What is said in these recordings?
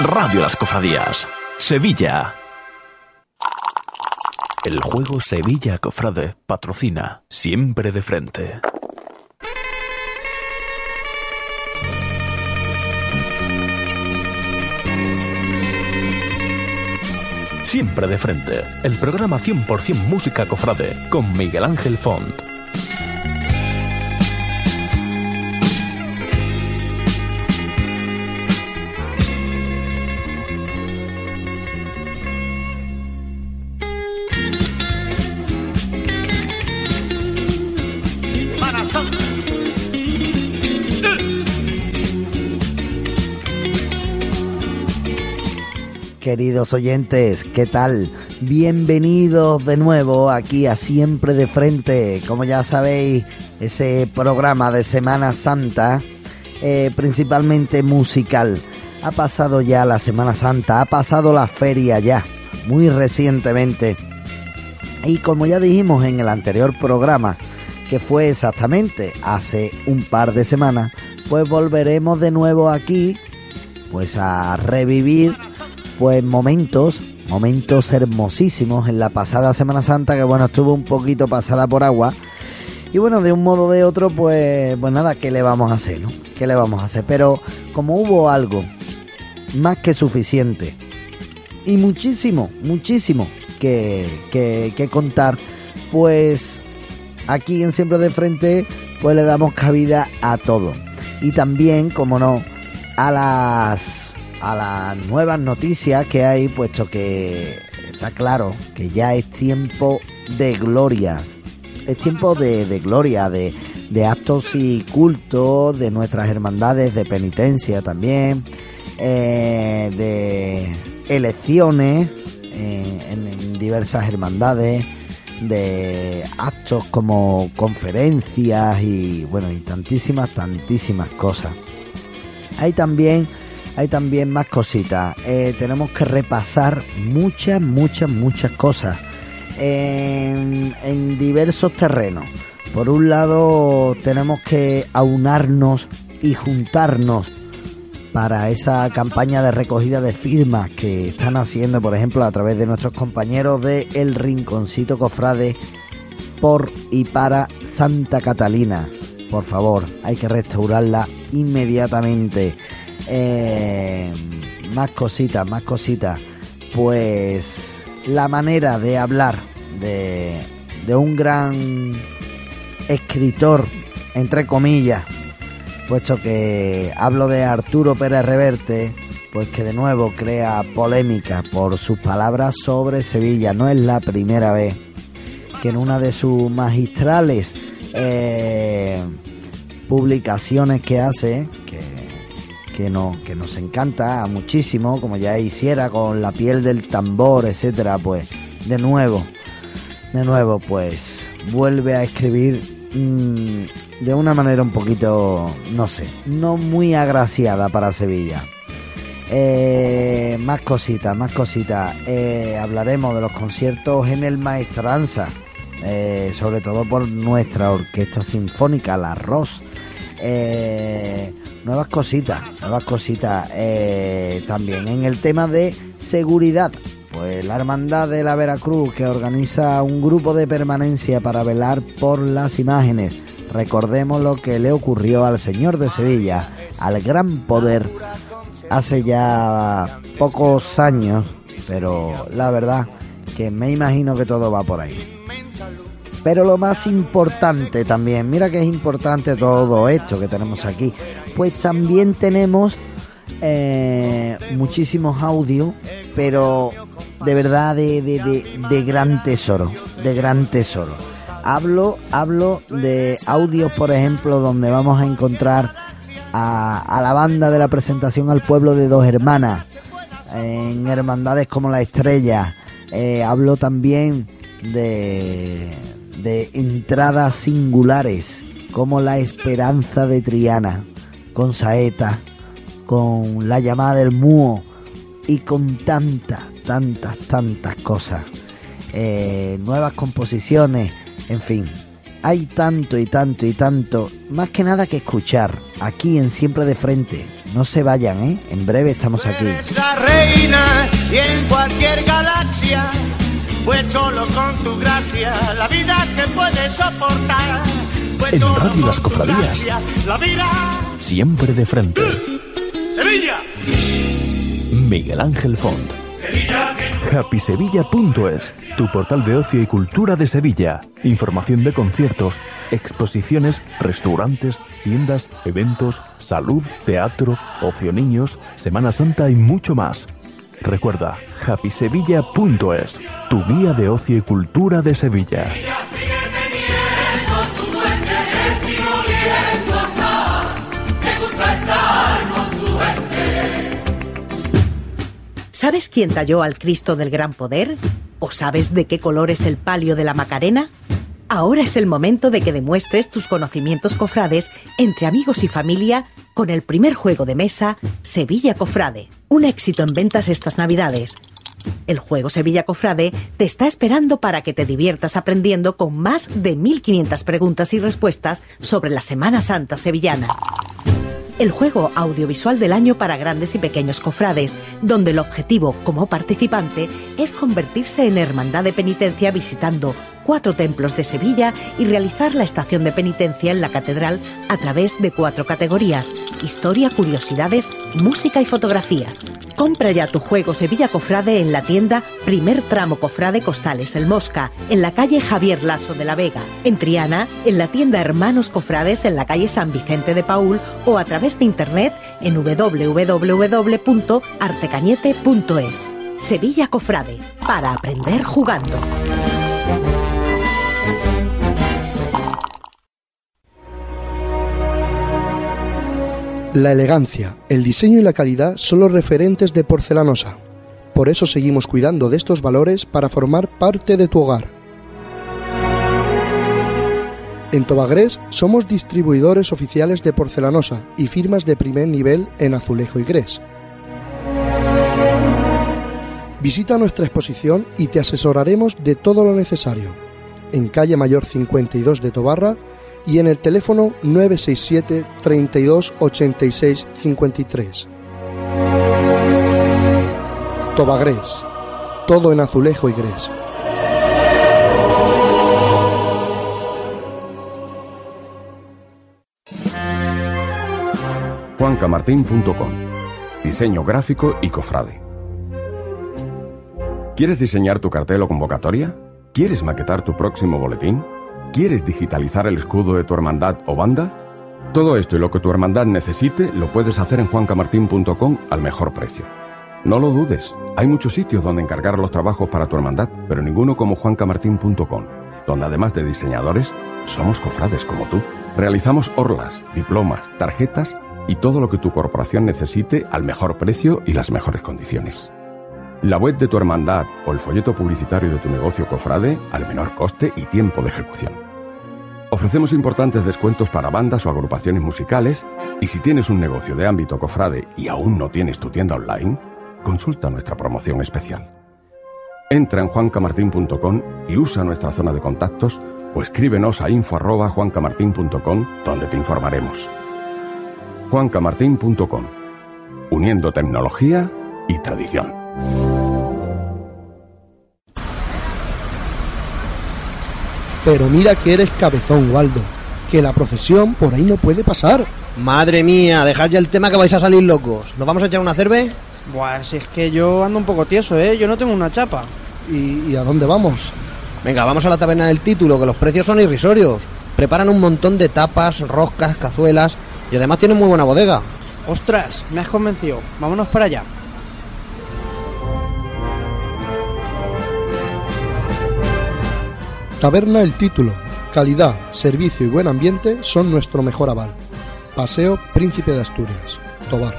Radio Las Cofradías, Sevilla. El juego Sevilla Cofrade patrocina siempre de frente. Siempre de frente, el programa 100% música cofrade con Miguel Ángel Font. Queridos oyentes, ¿qué tal? Bienvenidos de nuevo aquí a Siempre de Frente. Como ya sabéis, ese programa de Semana Santa, eh, principalmente musical. Ha pasado ya la Semana Santa, ha pasado la feria ya, muy recientemente. Y como ya dijimos en el anterior programa, que fue exactamente hace un par de semanas, pues volveremos de nuevo aquí, pues a revivir pues momentos, momentos hermosísimos en la pasada Semana Santa, que bueno, estuvo un poquito pasada por agua. Y bueno, de un modo o de otro, pues, pues nada, ¿qué le vamos a hacer, no? ¿Qué le vamos a hacer? Pero como hubo algo más que suficiente y muchísimo, muchísimo que, que, que contar, pues aquí en Siempre de Frente, pues le damos cabida a todo. Y también, como no, a las a las nuevas noticias que hay, puesto que está claro que ya es tiempo de glorias. Es tiempo de, gloria, de, actos y cultos, de nuestras hermandades de penitencia también, eh, de elecciones eh, en diversas hermandades, de actos como conferencias y bueno, y tantísimas, tantísimas cosas. Hay también hay también más cositas. Eh, tenemos que repasar muchas, muchas, muchas cosas en, en diversos terrenos. Por un lado, tenemos que aunarnos y juntarnos para esa campaña de recogida de firmas que están haciendo, por ejemplo, a través de nuestros compañeros de El Rinconcito Cofrade por y para Santa Catalina. Por favor, hay que restaurarla inmediatamente. Eh, más cositas, más cositas. Pues la manera de hablar de, de un gran escritor, entre comillas, puesto que hablo de Arturo Pérez Reverte, pues que de nuevo crea polémica por sus palabras sobre Sevilla. No es la primera vez que en una de sus magistrales eh, publicaciones que hace, que, no, que nos encanta muchísimo, como ya hiciera con la piel del tambor, etcétera, pues de nuevo, de nuevo, pues vuelve a escribir mm, de una manera un poquito, no sé, no muy agraciada para Sevilla. Eh, más cositas, más cositas. Eh, hablaremos de los conciertos en el Maestranza, eh, sobre todo por nuestra orquesta sinfónica, la ROS. Nuevas cositas, nuevas cositas eh, también. En el tema de seguridad, pues la Hermandad de la Veracruz que organiza un grupo de permanencia para velar por las imágenes. Recordemos lo que le ocurrió al Señor de Sevilla, al gran poder, hace ya pocos años, pero la verdad que me imagino que todo va por ahí. Pero lo más importante también, mira que es importante todo esto que tenemos aquí, pues también tenemos eh, muchísimos audios, pero de verdad de, de, gran tesoro, de gran tesoro. Hablo, hablo de audios, por ejemplo, donde vamos a encontrar a, la banda de la presentación al pueblo de Dos Hermanas, en hermandades como La Estrella. Eh, hablo también de, de entradas singulares, como La Esperanza de Triana, con Saeta, con La Llamada del Múo y con tantas, tantas, tantas cosas. Eh, nuevas composiciones, en fin, hay tanto y tanto y tanto, más que nada que escuchar, aquí en Siempre de Frente. No se vayan, ¿eh? En breve estamos aquí. Reina y en cualquier galaxia, pues solo con tu gracia la vida se puede soportar. Pues en Radio Las Cofradías, la vida... Siempre de Frente. ¡Sevilla! Miguel Ángel Font. HappySevilla.es, tu portal de ocio y cultura de Sevilla. Información de conciertos, exposiciones, restaurantes, tiendas, eventos, salud, teatro, ocio niños, Semana Santa y mucho más. Recuerda, happysevilla.es, tu guía de ocio y cultura de Sevilla. ¿Sabes quién talló al Cristo del Gran Poder? ¿O sabes de qué color es el palio de la Macarena? Ahora es el momento de que demuestres tus conocimientos cofrades entre amigos y familia con el primer juego de mesa Sevilla Cofrade. Un éxito en ventas estas Navidades. El juego Sevilla Cofrade te está esperando para que te diviertas aprendiendo con más de 1500 preguntas y respuestas sobre la Semana Santa sevillana el juego audiovisual del año para grandes y pequeños cofrades, donde el objetivo como participante es convertirse en hermandad de penitencia visitando cuatro templos de Sevilla y realizar la estación de penitencia en la catedral a través de cuatro categorías, historia, curiosidades, música y fotografías. Compra ya tu juego Sevilla Cofrade en la tienda Primer Tramo Cofrade Costales El Mosca, en la calle Javier Lasso de la Vega, en Triana, en la tienda Hermanos Cofrades en la calle San Vicente de Paul o a través de internet en www.artecañete.es. Sevilla Cofrade, para aprender jugando. La elegancia, el diseño y la calidad son los referentes de Porcelanosa. Por eso seguimos cuidando de estos valores para formar parte de tu hogar. En Tobagrés somos distribuidores oficiales de Porcelanosa y firmas de primer nivel en azulejo y grés. Visita nuestra exposición y te asesoraremos de todo lo necesario. En calle Mayor 52 de Tobarra y en el teléfono 967 32 86 53. Tobagrés, todo en azulejo y grés. juancamartín.com Diseño gráfico y cofrade. ¿Quieres diseñar tu cartel o convocatoria? ¿Quieres maquetar tu próximo boletín? ¿Quieres digitalizar el escudo de tu hermandad o banda? Todo esto y lo que tu hermandad necesite lo puedes hacer en juancamartin.com al mejor precio. No lo dudes, hay muchos sitios donde encargar los trabajos para tu hermandad, pero ninguno como juancamartin.com, donde además de diseñadores, somos cofrades como tú. Realizamos orlas, diplomas, tarjetas y todo lo que tu corporación necesite al mejor precio y las mejores condiciones. La web de tu hermandad o el folleto publicitario de tu negocio cofrade al menor coste y tiempo de ejecución. Ofrecemos importantes descuentos para bandas o agrupaciones musicales y si tienes un negocio de ámbito cofrade y aún no tienes tu tienda online, consulta nuestra promoción especial. Entra en juancamartin.com y usa nuestra zona de contactos o escríbenos a info@juancamartin.com donde te informaremos. juancamartin.com Uniendo tecnología y tradición. Pero mira que eres cabezón, Waldo. Que la procesión por ahí no puede pasar. Madre mía, dejad ya el tema que vais a salir locos. ¿Nos vamos a echar una cerve? Buah, si es que yo ando un poco tieso, ¿eh? Yo no tengo una chapa. ¿Y, a dónde vamos? Venga, vamos a la taberna del título, que los precios son irrisorios. Preparan un montón de tapas, roscas, cazuelas y además tienen muy buena bodega. Ostras, me has convencido. Vámonos para allá. Taberna El Título. Calidad, servicio y buen ambiente son nuestro mejor aval. Paseo Príncipe de Asturias, Tobar.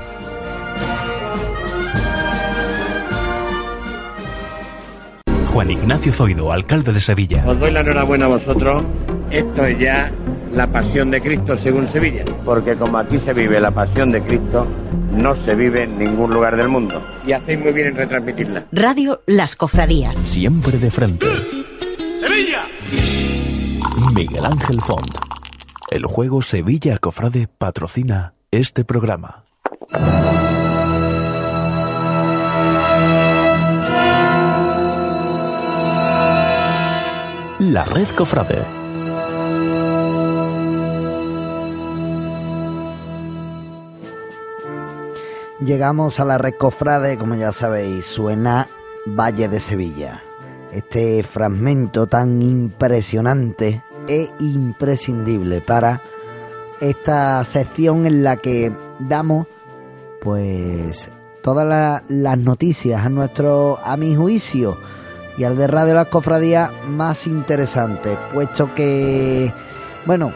Juan Ignacio Zoido, alcalde de Sevilla. Os doy la enhorabuena a vosotros. Esto es ya la pasión de Cristo según Sevilla. Porque como aquí se vive la pasión de Cristo, no se vive en ningún lugar del mundo. Y hacéis muy bien en retransmitirla. Radio Las Cofradías. Siempre de frente. Miguel Ángel Font. El juego Sevilla Cofrade patrocina este programa. La Red Cofrade. Llegamos a la Red Cofrade, como ya sabéis, suena Valle de Sevilla. Este fragmento tan impresionante e imprescindible para esta sección en la que damos pues todas la- las noticias a nuestro a mi juicio y al de Radio Las Cofradías más interesantes, puesto que bueno,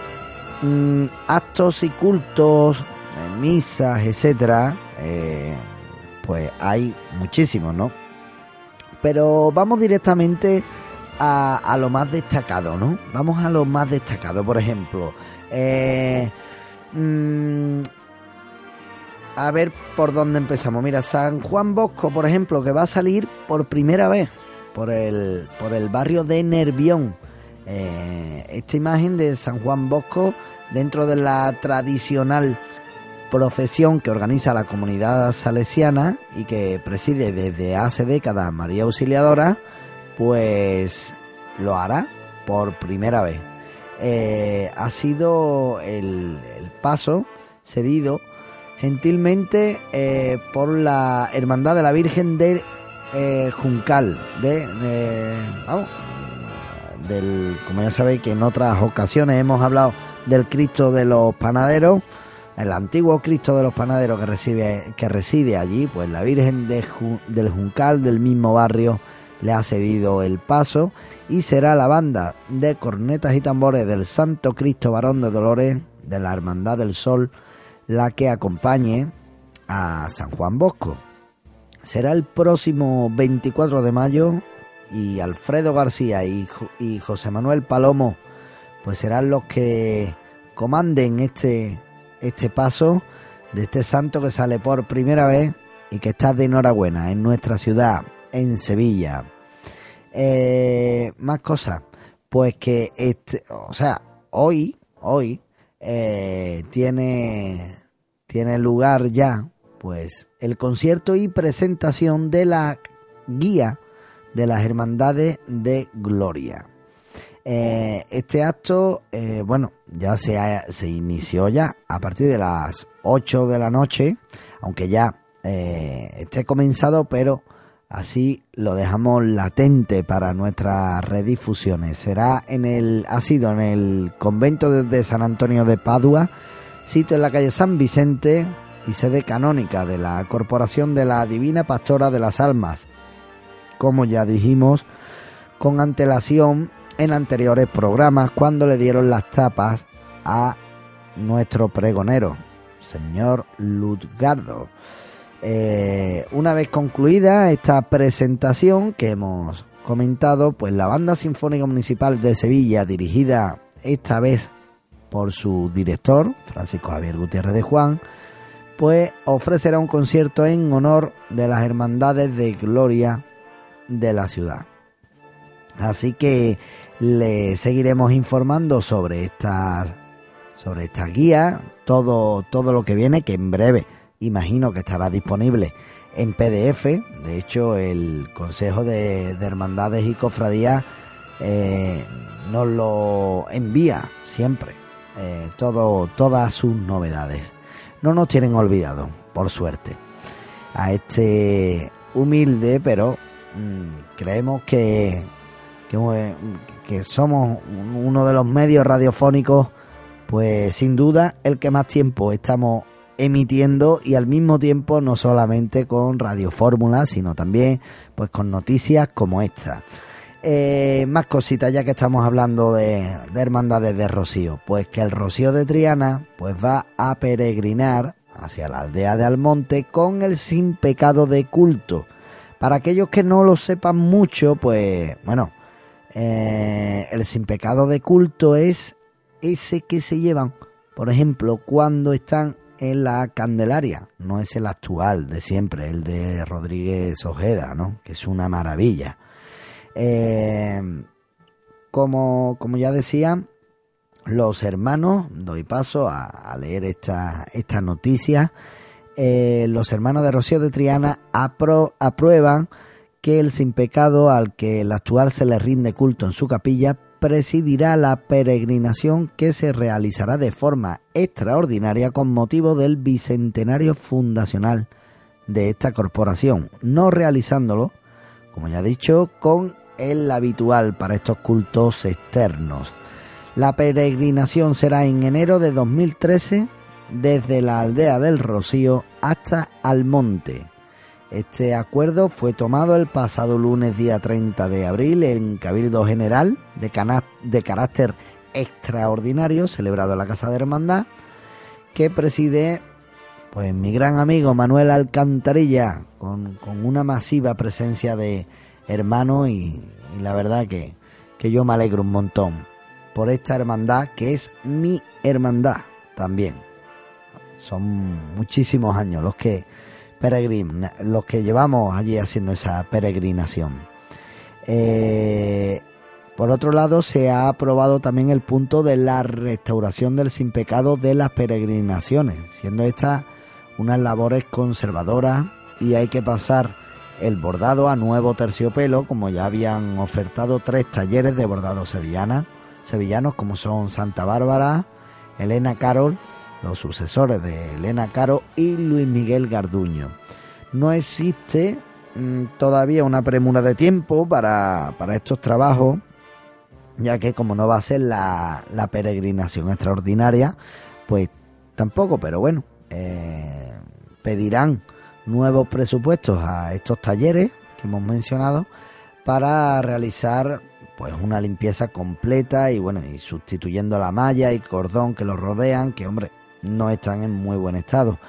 mm, actos y cultos, eh, misas, etcétera, eh, pues hay muchísimos, ¿no? Pero vamos directamente a, lo más destacado, ¿no? Vamos a lo más destacado, por ejemplo. eh, mm, a ver por dónde empezamos. Mira, San Juan Bosco, por ejemplo, que va a salir por primera vez por el, por el barrio de Nervión. Eh, esta imagen de San Juan Bosco dentro de la tradicional procesión que organiza la comunidad salesiana y que preside desde hace décadas María Auxiliadora, pues lo hará por primera vez. Eh, ha sido el, paso cedido gentilmente eh, por la Hermandad de la Virgen de eh, Juncal, de, vamos, del, como ya sabéis que en otras ocasiones hemos hablado del Cristo de los Panaderos, el antiguo Cristo de los Panaderos que, recibe, que reside allí, pues la Virgen del Juncal del mismo barrio le ha cedido el paso y será la banda de cornetas y tambores del Santo Cristo Varón de Dolores de la Hermandad del Sol la que acompañe a San Juan Bosco. Será el próximo 24 de mayo y Alfredo García y, Jo- y José Manuel Palomo pues serán los que comanden este, este paso de este santo que sale por primera vez y que está de enhorabuena en nuestra ciudad, en Sevilla. Eh, más cosas, pues que este, o sea, hoy, hoy eh, tiene lugar ya, pues el concierto y presentación de la guía de las hermandades de Gloria. Eh, este acto, bueno, ya se, ha- se inició ya a partir de las 8 de la noche, aunque ya eh, esté comenzado, pero así lo dejamos latente para nuestras redifusiones. Será en el, ha sido en el convento de, San Antonio de Padua, sitio en la calle San Vicente y sede canónica de la Corporación de la Divina Pastora de las Almas, como ya dijimos con antelación en anteriores programas cuando le dieron las tapas a nuestro pregonero, señor Lutgardo. Eh, una vez concluida esta presentación que hemos comentado, pues la Banda Sinfónica Municipal de Sevilla, dirigida esta vez por su director, Francisco Javier Gutiérrez de Juan, pues ofrecerá un concierto en honor de las hermandades de gloria de la ciudad. Así que le seguiremos informando sobre esta sobre esta guía, todo todo lo que viene que en breve imagino que estará disponible en PDF. De hecho, el Consejo de, de Hermandades y Cofradías eh, nos lo envía siempre, eh, todo, todas sus novedades. No nos tienen olvidado, por suerte, a este humilde, pero mm, creemos que, que somos uno de los medios radiofónicos, pues sin duda el que más tiempo estamos emitiendo y al mismo tiempo no solamente con Radio Fórmula, sino también pues con noticias como esta. Eh, más cositas ya que estamos hablando de, de hermandades de Rocío. Pues que el Rocío de Triana pues va a peregrinar hacia la aldea de Almonte con el sin pecado de culto. Para aquellos que no lo sepan mucho, pues bueno, eh, el sin pecado de culto es ese que se llevan, por ejemplo, cuando están en la Candelaria. No es el actual de siempre, el de Rodríguez Ojeda, ¿no? Que es una maravilla. Eh, como, como ya decía, los hermanos, doy paso a, leer esta, esta noticia, eh, los hermanos de Rocío de Triana aprueban que el sin pecado al que el actual se le rinde culto en su capilla presidirá la peregrinación que se realizará de forma extraordinaria con motivo del bicentenario fundacional de esta corporación, no realizándolo, como ya he dicho, con el habitual para estos cultos externos. La peregrinación será en enero de 2013 desde la aldea del Rocío hasta Almonte. Este acuerdo fue tomado el pasado lunes día 30 de abril en Cabildo General de, carácter extraordinario celebrado en la Casa de Hermandad que preside pues mi gran amigo Manuel Alcantarilla con, una masiva presencia de hermanos y, la verdad que, que yo me alegro un montón por esta hermandad que es mi hermandad también. Son muchísimos años los que peregrin, los que llevamos allí haciendo esa peregrinación. Eh, por otro lado, se ha aprobado también el punto de la restauración del sin pecado de las peregrinaciones, siendo estas unas labores conservadoras y hay que pasar el bordado a nuevo terciopelo, como ya habían ofertado tres talleres de bordado sevillana sevillanos como son Santa Bárbara, Elena Carol, los sucesores de Elena Caro y Luis Miguel Garduño. No existe mm, todavía una premura de tiempo para, estos trabajos, ya que como no va a ser la, peregrinación extraordinaria, pues tampoco, pero bueno, eh, pedirán nuevos presupuestos a estos talleres que hemos mencionado para realizar pues una limpieza completa y bueno, y sustituyendo la malla y cordón que los rodean, que hombre, no están en muy buen estado.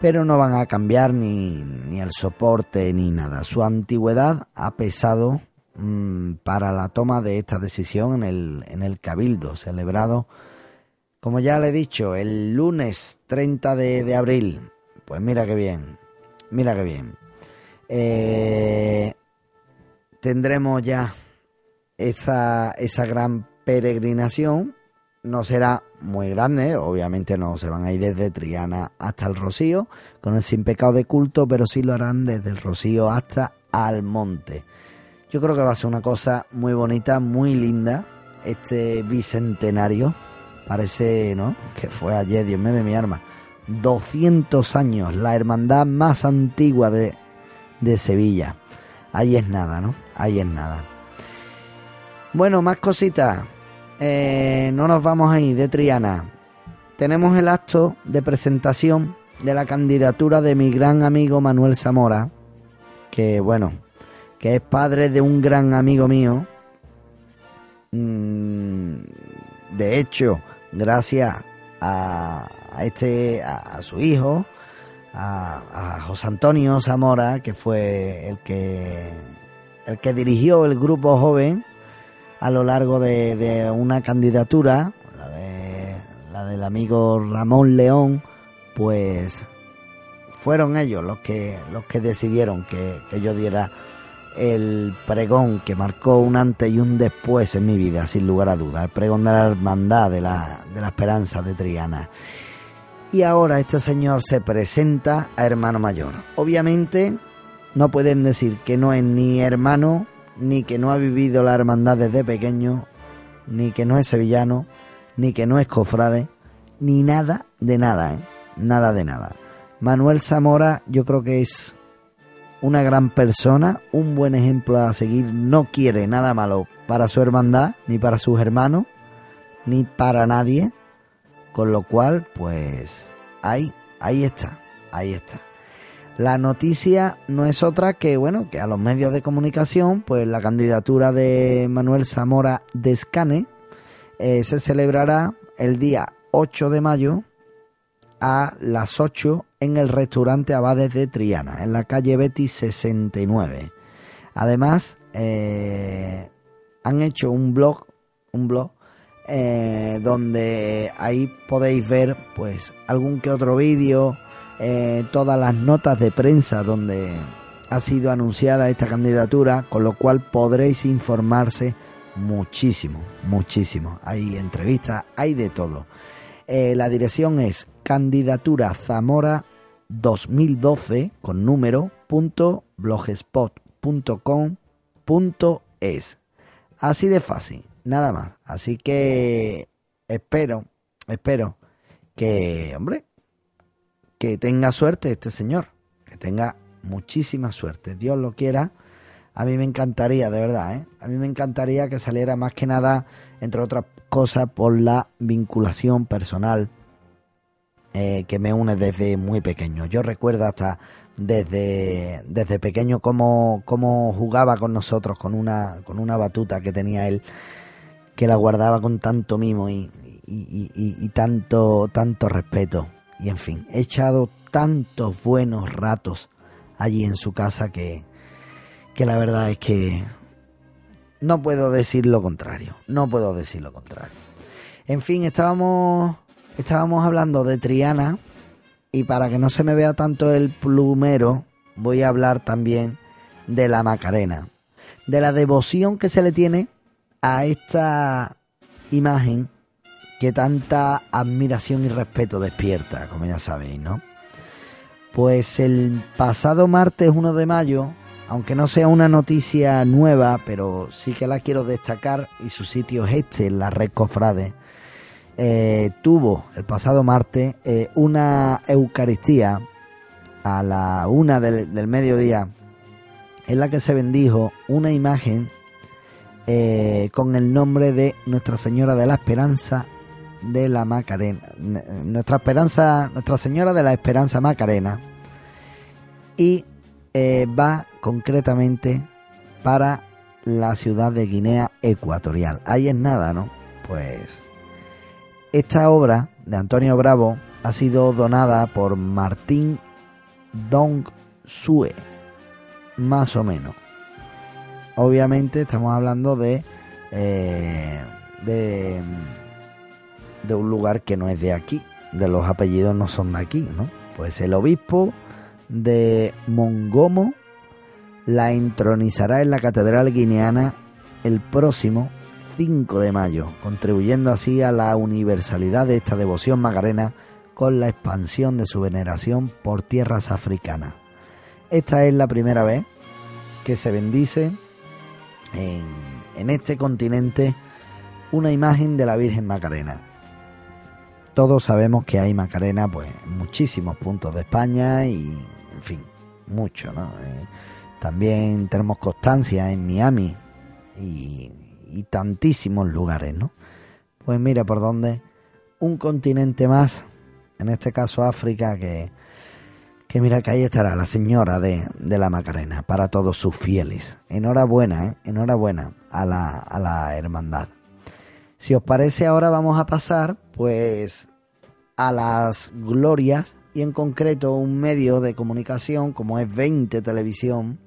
Pero no van a cambiar ni, ni el soporte ni nada. Su antigüedad ha pesado mm, para la toma de esta decisión en el, en el Cabildo, celebrado, como ya le he dicho, el lunes 30 de, abril. Pues mira qué bien, mira qué bien. Eh, tendremos ya esa, esa gran peregrinación no será muy grande, obviamente no se van a ir desde Triana hasta el Rocío con el sin pecado de culto, pero sí lo harán desde el Rocío hasta Almonte. Yo creo que va a ser una cosa muy bonita, muy linda, este bicentenario. Parece, ¿no? Que fue ayer, Dios mío de mi arma. 200 años, la hermandad más antigua de, de Sevilla. Ahí es nada, ¿no? Ahí es nada. Bueno, más cositas. Eh, no nos vamos a ir de Triana. Tenemos el acto de presentación de la candidatura de mi gran amigo Manuel Zamora, que bueno, que es padre de un gran amigo mío. Mm, de hecho, gracias a, este, a, su hijo, a, a, José Antonio Zamora, que fue el que, el que dirigió el grupo joven a lo largo de, una candidatura, la, de, la del amigo Ramón León, pues fueron ellos los que, los que decidieron que, yo diera el pregón que marcó un antes y un después en mi vida, sin lugar a dudas, el pregón de la hermandad, de la, de la esperanza de Triana. Y ahora este señor se presenta a hermano mayor. Obviamente no pueden decir que no es ni hermano ni que no ha vivido la hermandad desde pequeño, ni que no es sevillano, ni que no es cofrade, ni nada de nada, ¿eh? nada de nada. Manuel Zamora yo creo que es una gran persona, un buen ejemplo a seguir, no quiere nada malo para su hermandad, ni para sus hermanos, ni para nadie, con lo cual pues ahí, ahí está, ahí está. La noticia no es otra que, bueno, que a los medios de comunicación, pues la candidatura de Manuel Zamora Descane eh, se celebrará el día 8 de mayo a las 8 en el restaurante Abades de Triana, en la calle Betty 69. Además, eh, han hecho un blog, un blog eh, donde ahí podéis ver pues algún que otro vídeo, eh, todas las notas de prensa donde ha sido anunciada esta candidatura, con lo cual podréis informarse muchísimo, muchísimo. Hay entrevistas, hay de todo. Eh, la dirección es candidatura Zamora 2012 con número punto blogspot.com es. Así de fácil, nada más. Así que espero, espero que, hombre, que tenga suerte este señor, que tenga muchísima suerte. Dios lo quiera. A mí me encantaría, de verdad, ¿eh? A mí me encantaría que saliera más que nada, entre otras cosas, por la vinculación personal eh, que me une desde muy pequeño. Yo recuerdo hasta desde, desde pequeño cómo, cómo jugaba con nosotros con una, con una batuta que tenía él, que la guardaba con tanto mimo y, y, y, y tanto, tanto respeto. Y en fin, he echado tantos buenos ratos allí en su casa que, que la verdad es que no puedo decir lo contrario. No puedo decir lo contrario. En fin, estábamos, estábamos hablando de Triana y para que no se me vea tanto el plumero, voy a hablar también de la Macarena. De la devoción que se le tiene a esta imagen que tanta admiración y respeto despierta, como ya sabéis, ¿no? Pues el pasado martes 1 de mayo, aunque no sea una noticia nueva, pero sí que la quiero destacar y su sitio es este, la Red Cofrade, eh, tuvo el pasado martes eh, una Eucaristía a la una del, del, mediodía en la que se bendijo una imagen eh, con el nombre de Nuestra Señora de la Esperanza de la Macarena, nuestra esperanza, Nuestra Señora de la Esperanza Macarena, y eh, va concretamente para la ciudad de Guinea Ecuatorial. Ahí es nada, ¿no? Pues esta obra de Antonio Bravo ha sido donada por Martín Dong Sue, más o menos. Obviamente estamos hablando de, eh, de de un lugar que no es de aquí, de los apellidos no son de aquí, ¿no? Pues el obispo de Mongomo la entronizará en la catedral guineana el próximo 5 de mayo, contribuyendo así a la universalidad de esta devoción magarena con la expansión de su veneración por tierras africanas. Esta es la primera vez que se bendice en, en este continente una imagen de la Virgen Macarena. Todos sabemos que hay Macarena pues en muchísimos puntos de España y en fin, mucho, ¿no? Eh, también tenemos constancia en Miami y, tantísimos lugares, ¿no? Pues mira por dónde un continente más, en este caso África, que, que mira que ahí estará la señora de, de la Macarena para todos sus fieles. Enhorabuena, ¿eh? enhorabuena a la, a la hermandad. Si os parece, ahora vamos a pasar, pues, a las glorias y en concreto un medio de comunicación como es 20 Televisión,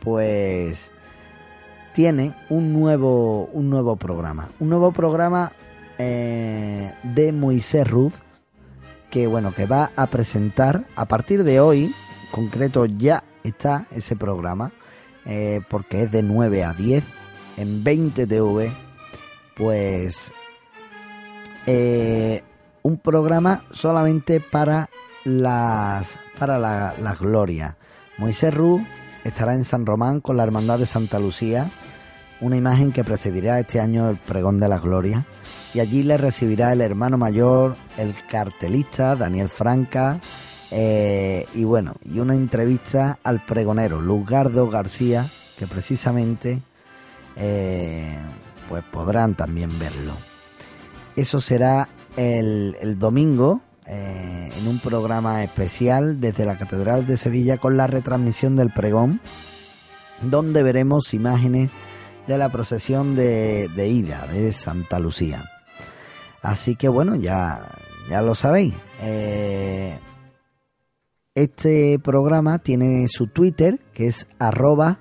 pues tiene un nuevo, un nuevo programa. Un nuevo programa eh, de Moisés Ruth, que bueno, que va a presentar a partir de hoy, concreto ya está ese programa, eh, porque es de 9 a 10 en 20 TV pues eh, un programa solamente para las para la, la gloria. Moisés Ru estará en San Román con la Hermandad de Santa Lucía, una imagen que precedirá este año el pregón de la gloria, y allí le recibirá el hermano mayor, el cartelista Daniel Franca, eh, y bueno, y una entrevista al pregonero Luzgardo García, que precisamente eh, pues podrán también verlo. Eso será el, domingo, eh, en un programa especial desde la Catedral de Sevilla con la retransmisión del pregón, donde veremos imágenes de la procesión de, ida de Santa Lucía. Así que bueno, ya, ya lo sabéis. Eh, este programa tiene su Twitter, que es arroba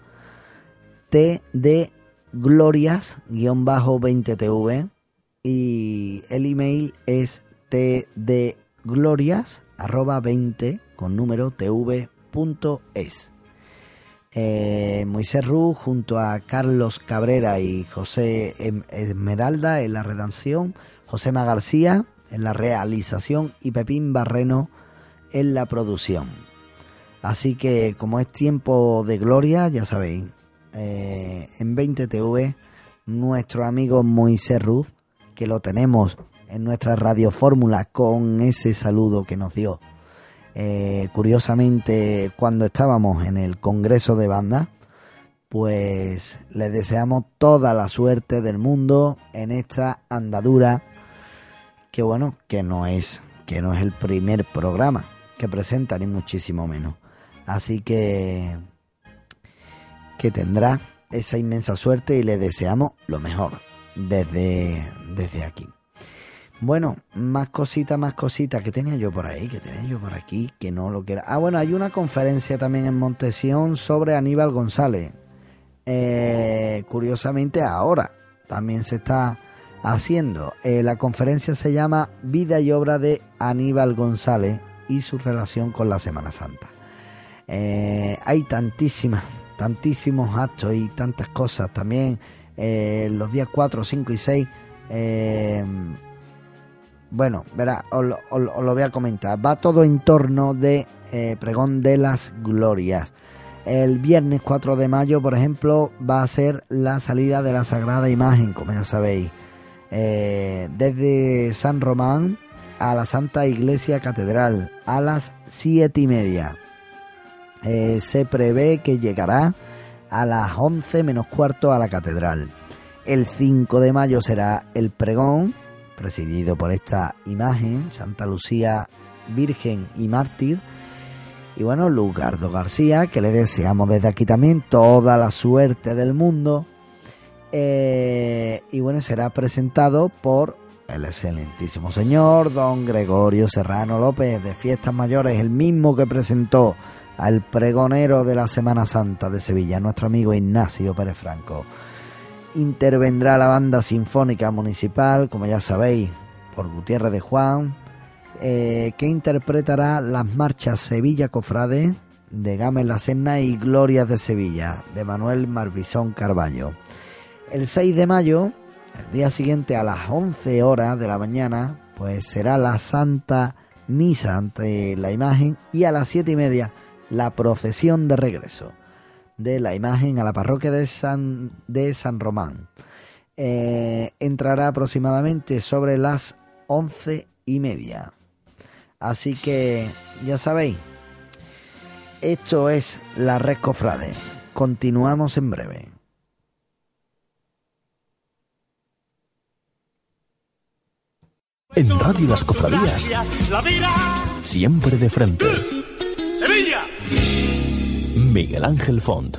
tdglorias-20tv y el email es tdglorias arroba 20 con número tv.es. Eh, Moisés Ru junto a Carlos Cabrera y José em-, Esmeralda en la redacción, José García en la realización y Pepín Barreno en la producción. Así que como es tiempo de gloria, ya sabéis, eh, en 20TV, nuestro amigo Moisés Ruz, que lo tenemos en nuestra radio fórmula con ese saludo que nos dio. Eh, curiosamente, cuando estábamos en el Congreso de Banda, pues le deseamos toda la suerte del mundo en esta andadura que bueno, que no es que no es el primer programa que presenta ni muchísimo menos. Así que que tendrá esa inmensa suerte y le deseamos lo mejor desde, desde aquí. Bueno, más cositas, más cositas que tenía yo por ahí, que tenía yo por aquí, que no lo quiera. Ah, bueno, hay una conferencia también en Montesión sobre Aníbal González. Eh, curiosamente ahora también se está haciendo. Eh, la conferencia se llama Vida y obra de Aníbal González y su relación con la Semana Santa. Eh, hay tantísimas, tantísimos actos y tantas cosas. También eh, los días 4, 5 y 6. Eh, bueno, verá, os, lo voy a comentar. Va todo en torno de eh, pregón de las glorias. El viernes 4 de mayo, por ejemplo, va a ser la salida de la Sagrada Imagen, como ya sabéis. desde San Román a la Santa Iglesia Catedral a las siete y media. Eh, se prevé que llegará a las 11 menos cuarto a la catedral. El 5 de mayo será el pregón, presidido por esta imagen, Santa Lucía Virgen y Mártir. Y bueno, Lugardo García, que le deseamos desde aquí también toda la suerte del mundo. Eh, y bueno, será presentado por el excelentísimo señor don Gregorio Serrano López de Fiestas Mayores, el mismo que presentó al pregonero de la Semana Santa de Sevilla, nuestro amigo Ignacio Pérez Franco. Intervendrá la banda sinfónica municipal, como ya sabéis, por Gutiérrez de Juan, eh, que interpretará las marchas Sevilla Cofrade de Gámez La Serna y Glorias de Sevilla, de Manuel Marbizón Carballo. El 6 de mayo, el día siguiente a las 11 horas de la mañana, pues será la Santa Misa ante la imagen y a las 7 y media la procesión de regreso de la imagen a la parroquia de San, de San Román. Eh, entrará aproximadamente sobre las once y media. Así que ya sabéis, esto es la Red Cofrade. Continuamos en breve. En Radio Las Cofradías, siempre de frente. Sevilla. Miguel Ángel Font.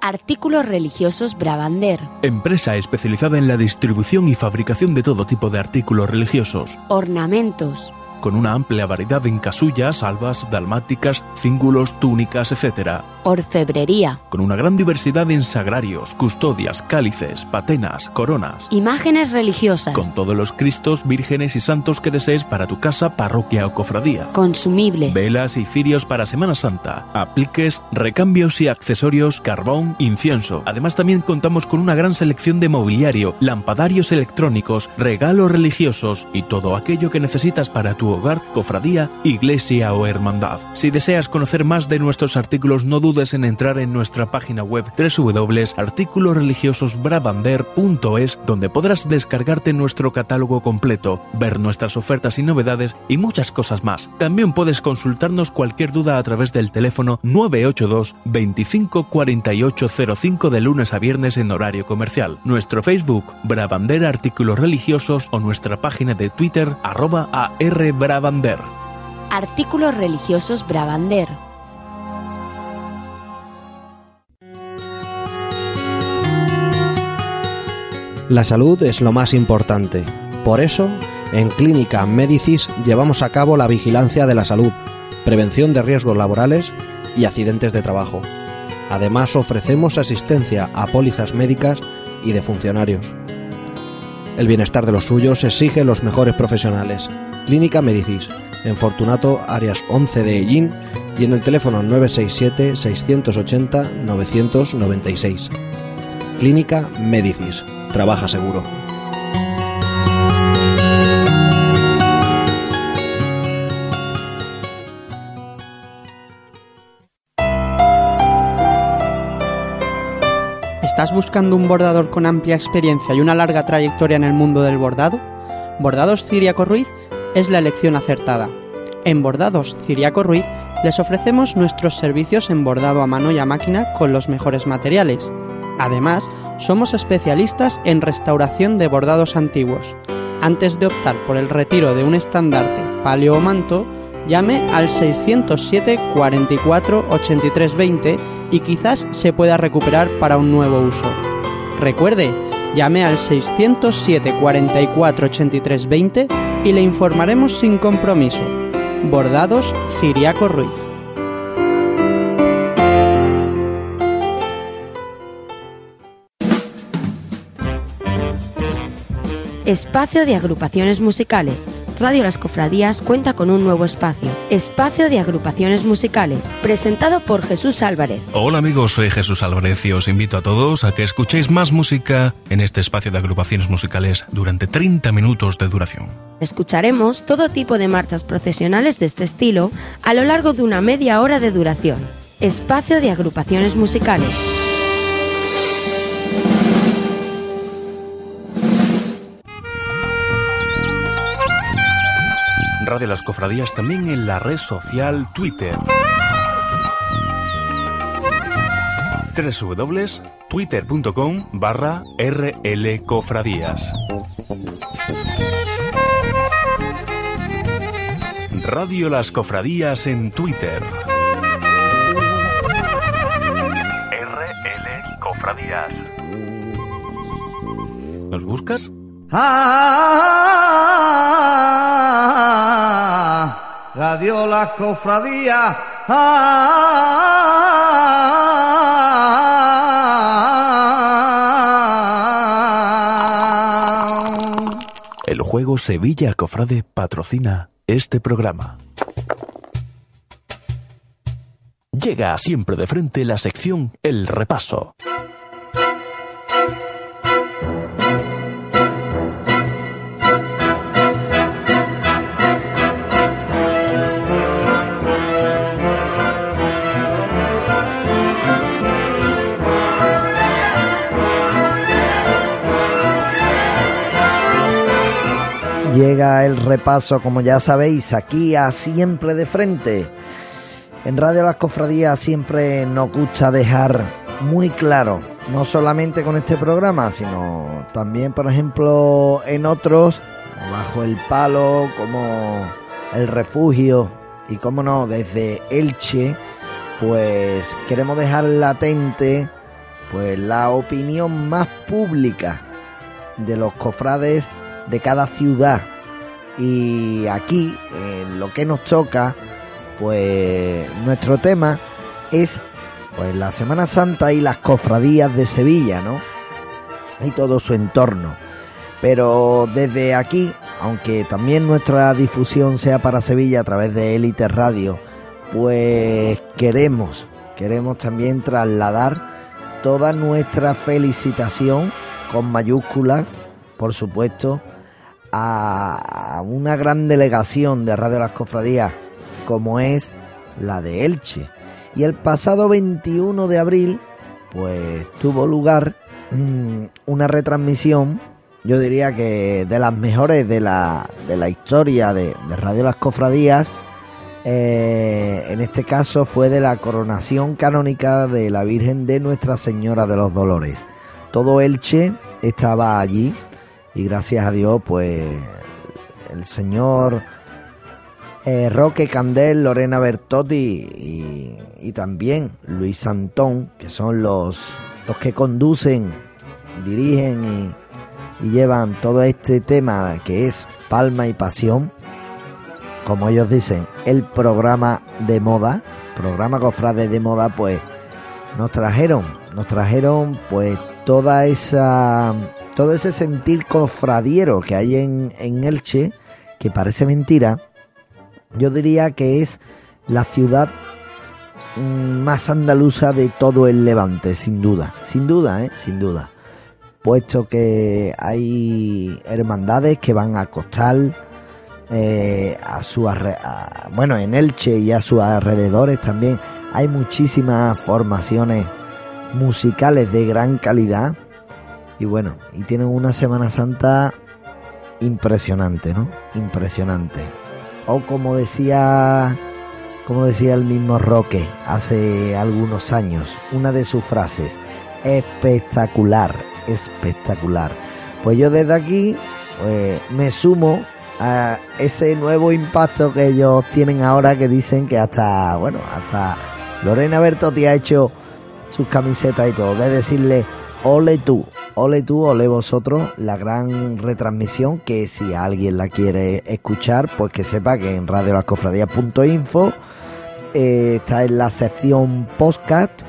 Artículos religiosos Bravander. Empresa especializada en la distribución y fabricación de todo tipo de artículos religiosos. Ornamentos con una amplia variedad en casullas, albas, dalmáticas, cíngulos, túnicas, etc. Orfebrería. Con una gran diversidad en sagrarios, custodias, cálices, patenas, coronas. Imágenes religiosas. Con todos los cristos, vírgenes y santos que desees para tu casa, parroquia o cofradía. Consumibles. Velas y cirios para Semana Santa. Apliques, recambios y accesorios, carbón, incienso. Además también contamos con una gran selección de mobiliario, lampadarios electrónicos, regalos religiosos y todo aquello que necesitas para tu hogar, cofradía, iglesia o hermandad. Si deseas conocer más de nuestros artículos, no dudes en entrar en nuestra página web www.articulosreligiososbrabander.es, donde podrás descargarte nuestro catálogo completo, ver nuestras ofertas y novedades y muchas cosas más. También puedes consultarnos cualquier duda a través del teléfono 982 25 4805 de lunes a viernes en horario comercial, nuestro Facebook Brabander Artículos Religiosos o nuestra página de Twitter arroba Artículos religiosos Brabander. La salud es lo más importante. Por eso, en Clínica Medicis llevamos a cabo la vigilancia de la salud, prevención de riesgos laborales y accidentes de trabajo. Además, ofrecemos asistencia a pólizas médicas y de funcionarios. El bienestar de los suyos exige los mejores profesionales. Clínica Medicis, en Fortunato, áreas 11 de Ellín y en el teléfono 967-680-996. Clínica Medicis. Trabaja seguro. ¿Estás buscando un bordador con amplia experiencia y una larga trayectoria en el mundo del bordado? Bordados Ciriaco Ruiz es la elección acertada. En Bordados Ciriaco Ruiz les ofrecemos nuestros servicios en bordado a mano y a máquina con los mejores materiales. Además, somos especialistas en restauración de bordados antiguos. Antes de optar por el retiro de un estandarte, palio o manto, llame al 607 44 83 20 y quizás se pueda recuperar para un nuevo uso. Recuerde, llame al 607 44 83 20 y le informaremos sin compromiso. Bordados Ciriaco Ruiz. Espacio de agrupaciones musicales. Radio Las Cofradías cuenta con un nuevo espacio, Espacio de Agrupaciones Musicales, presentado por Jesús Álvarez. Hola amigos, soy Jesús Álvarez y os invito a todos a que escuchéis más música en este espacio de agrupaciones musicales durante 30 minutos de duración. Escucharemos todo tipo de marchas procesionales de este estilo a lo largo de una media hora de duración. Espacio de Agrupaciones Musicales. Radio Las Cofradías también en la red social Twitter. www.twitter.com barra rlcofradías. Radio Las Cofradías en Twitter. RL Cofradías. ¿Nos buscas? Ah, Radio La Cofradía. Ah. El juego Sevilla Cofrade patrocina este programa. Llega siempre de frente la sección El Repaso. Llega el repaso, como ya sabéis, aquí a siempre de frente. En Radio Las Cofradías siempre nos gusta dejar muy claro, no solamente con este programa, sino también, por ejemplo, en otros, bajo el palo, como el refugio y, como no, desde Elche, pues queremos dejar latente pues la opinión más pública de los cofrades de cada ciudad. Y aquí, en lo que nos toca, pues nuestro tema es pues la Semana Santa y las cofradías de Sevilla, ¿no? Y todo su entorno. Pero desde aquí, aunque también nuestra difusión sea para Sevilla a través de Élite Radio, pues queremos, queremos también trasladar toda nuestra felicitación con mayúsculas, por supuesto, a una gran delegación de Radio Las Cofradías, como es la de Elche. Y el pasado 21 de abril, pues tuvo lugar mm, una retransmisión, yo diría que de las mejores de la, de la historia de, de Radio Las Cofradías, eh, en este caso fue de la coronación canónica de la Virgen de Nuestra Señora de los Dolores. Todo Elche estaba allí y gracias a Dios pues el Señor eh, Roque Candel, Lorena Bertotti y, también Luis Santón, que son los, los que conducen, dirigen y, llevan todo este tema que es Palma y Pasión como ellos dicen, el programa de moda, programa cofrade de moda, pues nos trajeron, nos trajeron pues toda esa, todo ese sentir cofradiero que hay en, en Elche, que parece mentira, yo diría que es la ciudad mm, más andaluza de todo el Levante, sin duda, sin duda, ¿eh? sin duda. Puesto que hay hermandades que van a Costal, eh, a su bueno en Elche y a sus alrededores también hay muchísimas formaciones musicales de gran calidad y bueno y tienen una Semana Santa impresionante no impresionante. O como decía como decía el mismo Roque hace algunos años una de sus frases espectacular espectacular pues yo desde aquí pues, me sumo a ese nuevo impacto que ellos tienen ahora que dicen que hasta, bueno, hasta Lorena Bertotti ha hecho sus camisetas y todo, de decirle, ole tú, ole tú, ole vosotros, la gran retransmisión que si alguien la quiere escuchar, pues que sepa que en radiolascofradías.info eh, está en la sección podcast,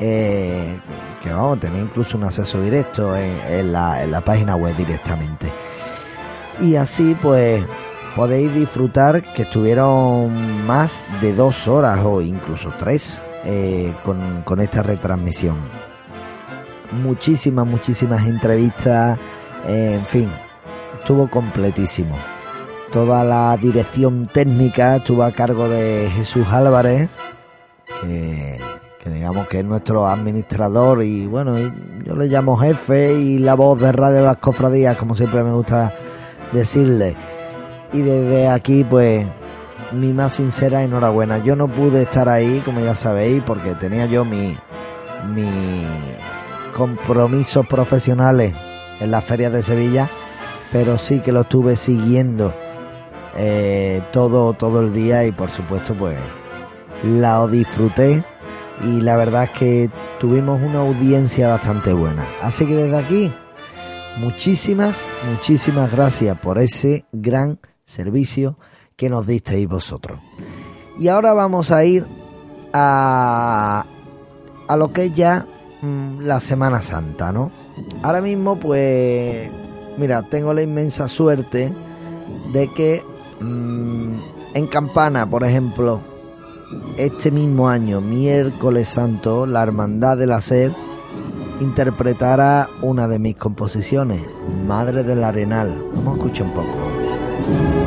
eh, que vamos a tener incluso un acceso directo en, la, en la página web directamente y así pues podéis disfrutar que estuvieron más de dos horas o incluso tres eh, con, esta retransmisión. Muchísimas, muchísimas entrevistas, eh, en fin, estuvo completísimo. Toda la dirección técnica estuvo a cargo de Jesús Álvarez, que, que digamos que es nuestro administrador y bueno, yo le llamo jefe y la voz de Radio Las Cofradías, como siempre me gusta decirle. Y desde aquí, pues, mi más sincera enhorabuena. Yo no pude estar ahí, como ya sabéis, porque tenía yo mi, mi compromisos profesionales en la feria de Sevilla, pero sí que lo estuve siguiendo eh, todo, todo el día y por supuesto, pues, la disfruté y la verdad es que tuvimos una audiencia bastante buena. Así que desde aquí Muchísimas, muchísimas gracias por ese gran servicio que nos disteis vosotros. Y ahora vamos a ir a, a lo que ya la Semana Santa, ¿no? Ahora mismo, pues, mira, tengo la inmensa suerte de que mm, en Campana, por ejemplo, este mismo año, miércoles santo, la Hermandad de la Sed interpretara una de mis composiciones, Madre del Arenal. Vamos a escuchar un poco.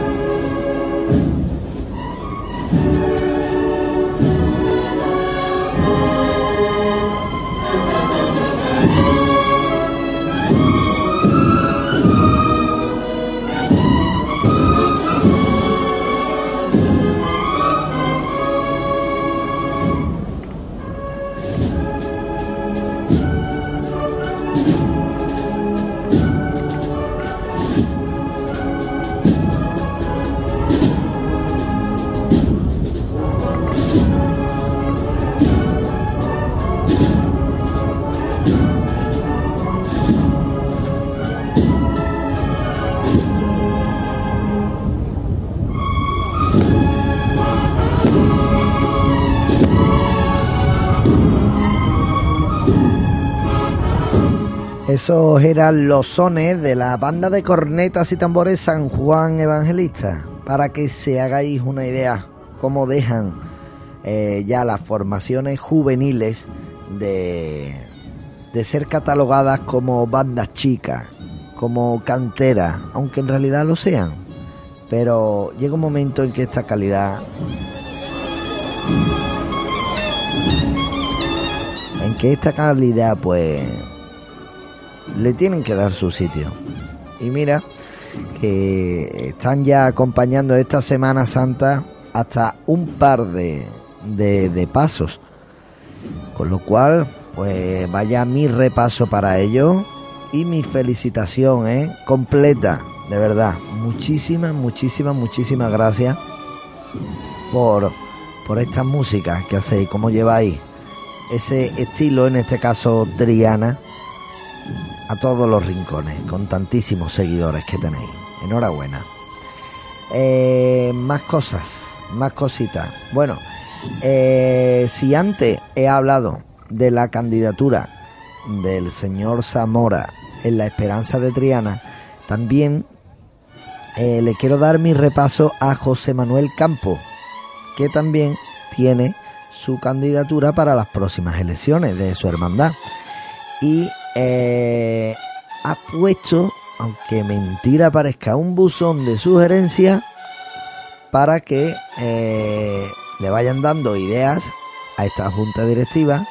Esos eran los sones de la banda de cornetas y tambores San Juan Evangelista, para que se hagáis una idea cómo dejan eh, ya las formaciones juveniles de, de ser catalogadas como bandas chicas, como cantera, aunque en realidad lo sean. Pero llega un momento en que esta calidad en que esta calidad pues le tienen que dar su sitio. Y mira que están ya acompañando esta Semana Santa hasta un par de, de, pasos. Con lo cual, pues vaya mi repaso para ello y mi felicitación, ¿eh? Completa, de verdad. Muchísimas, muchísimas, muchísimas gracias por, por esta música que hacéis, cómo lleváis ese estilo, en este caso Triana, a todos los rincones, con tantísimos seguidores que tenéis. Enhorabuena. Eh, más cosas, más cositas. Bueno, eh, si antes he hablado de la candidatura del señor Zamora en la Esperanza de Triana, también eh, le quiero dar mi repaso a José Manuel Campo, que también tiene su candidatura para las próximas elecciones de su hermandad. Y eh, ha puesto, aunque mentira parezca, un buzón de sugerencias para que eh, le vayan dando ideas a esta junta directiva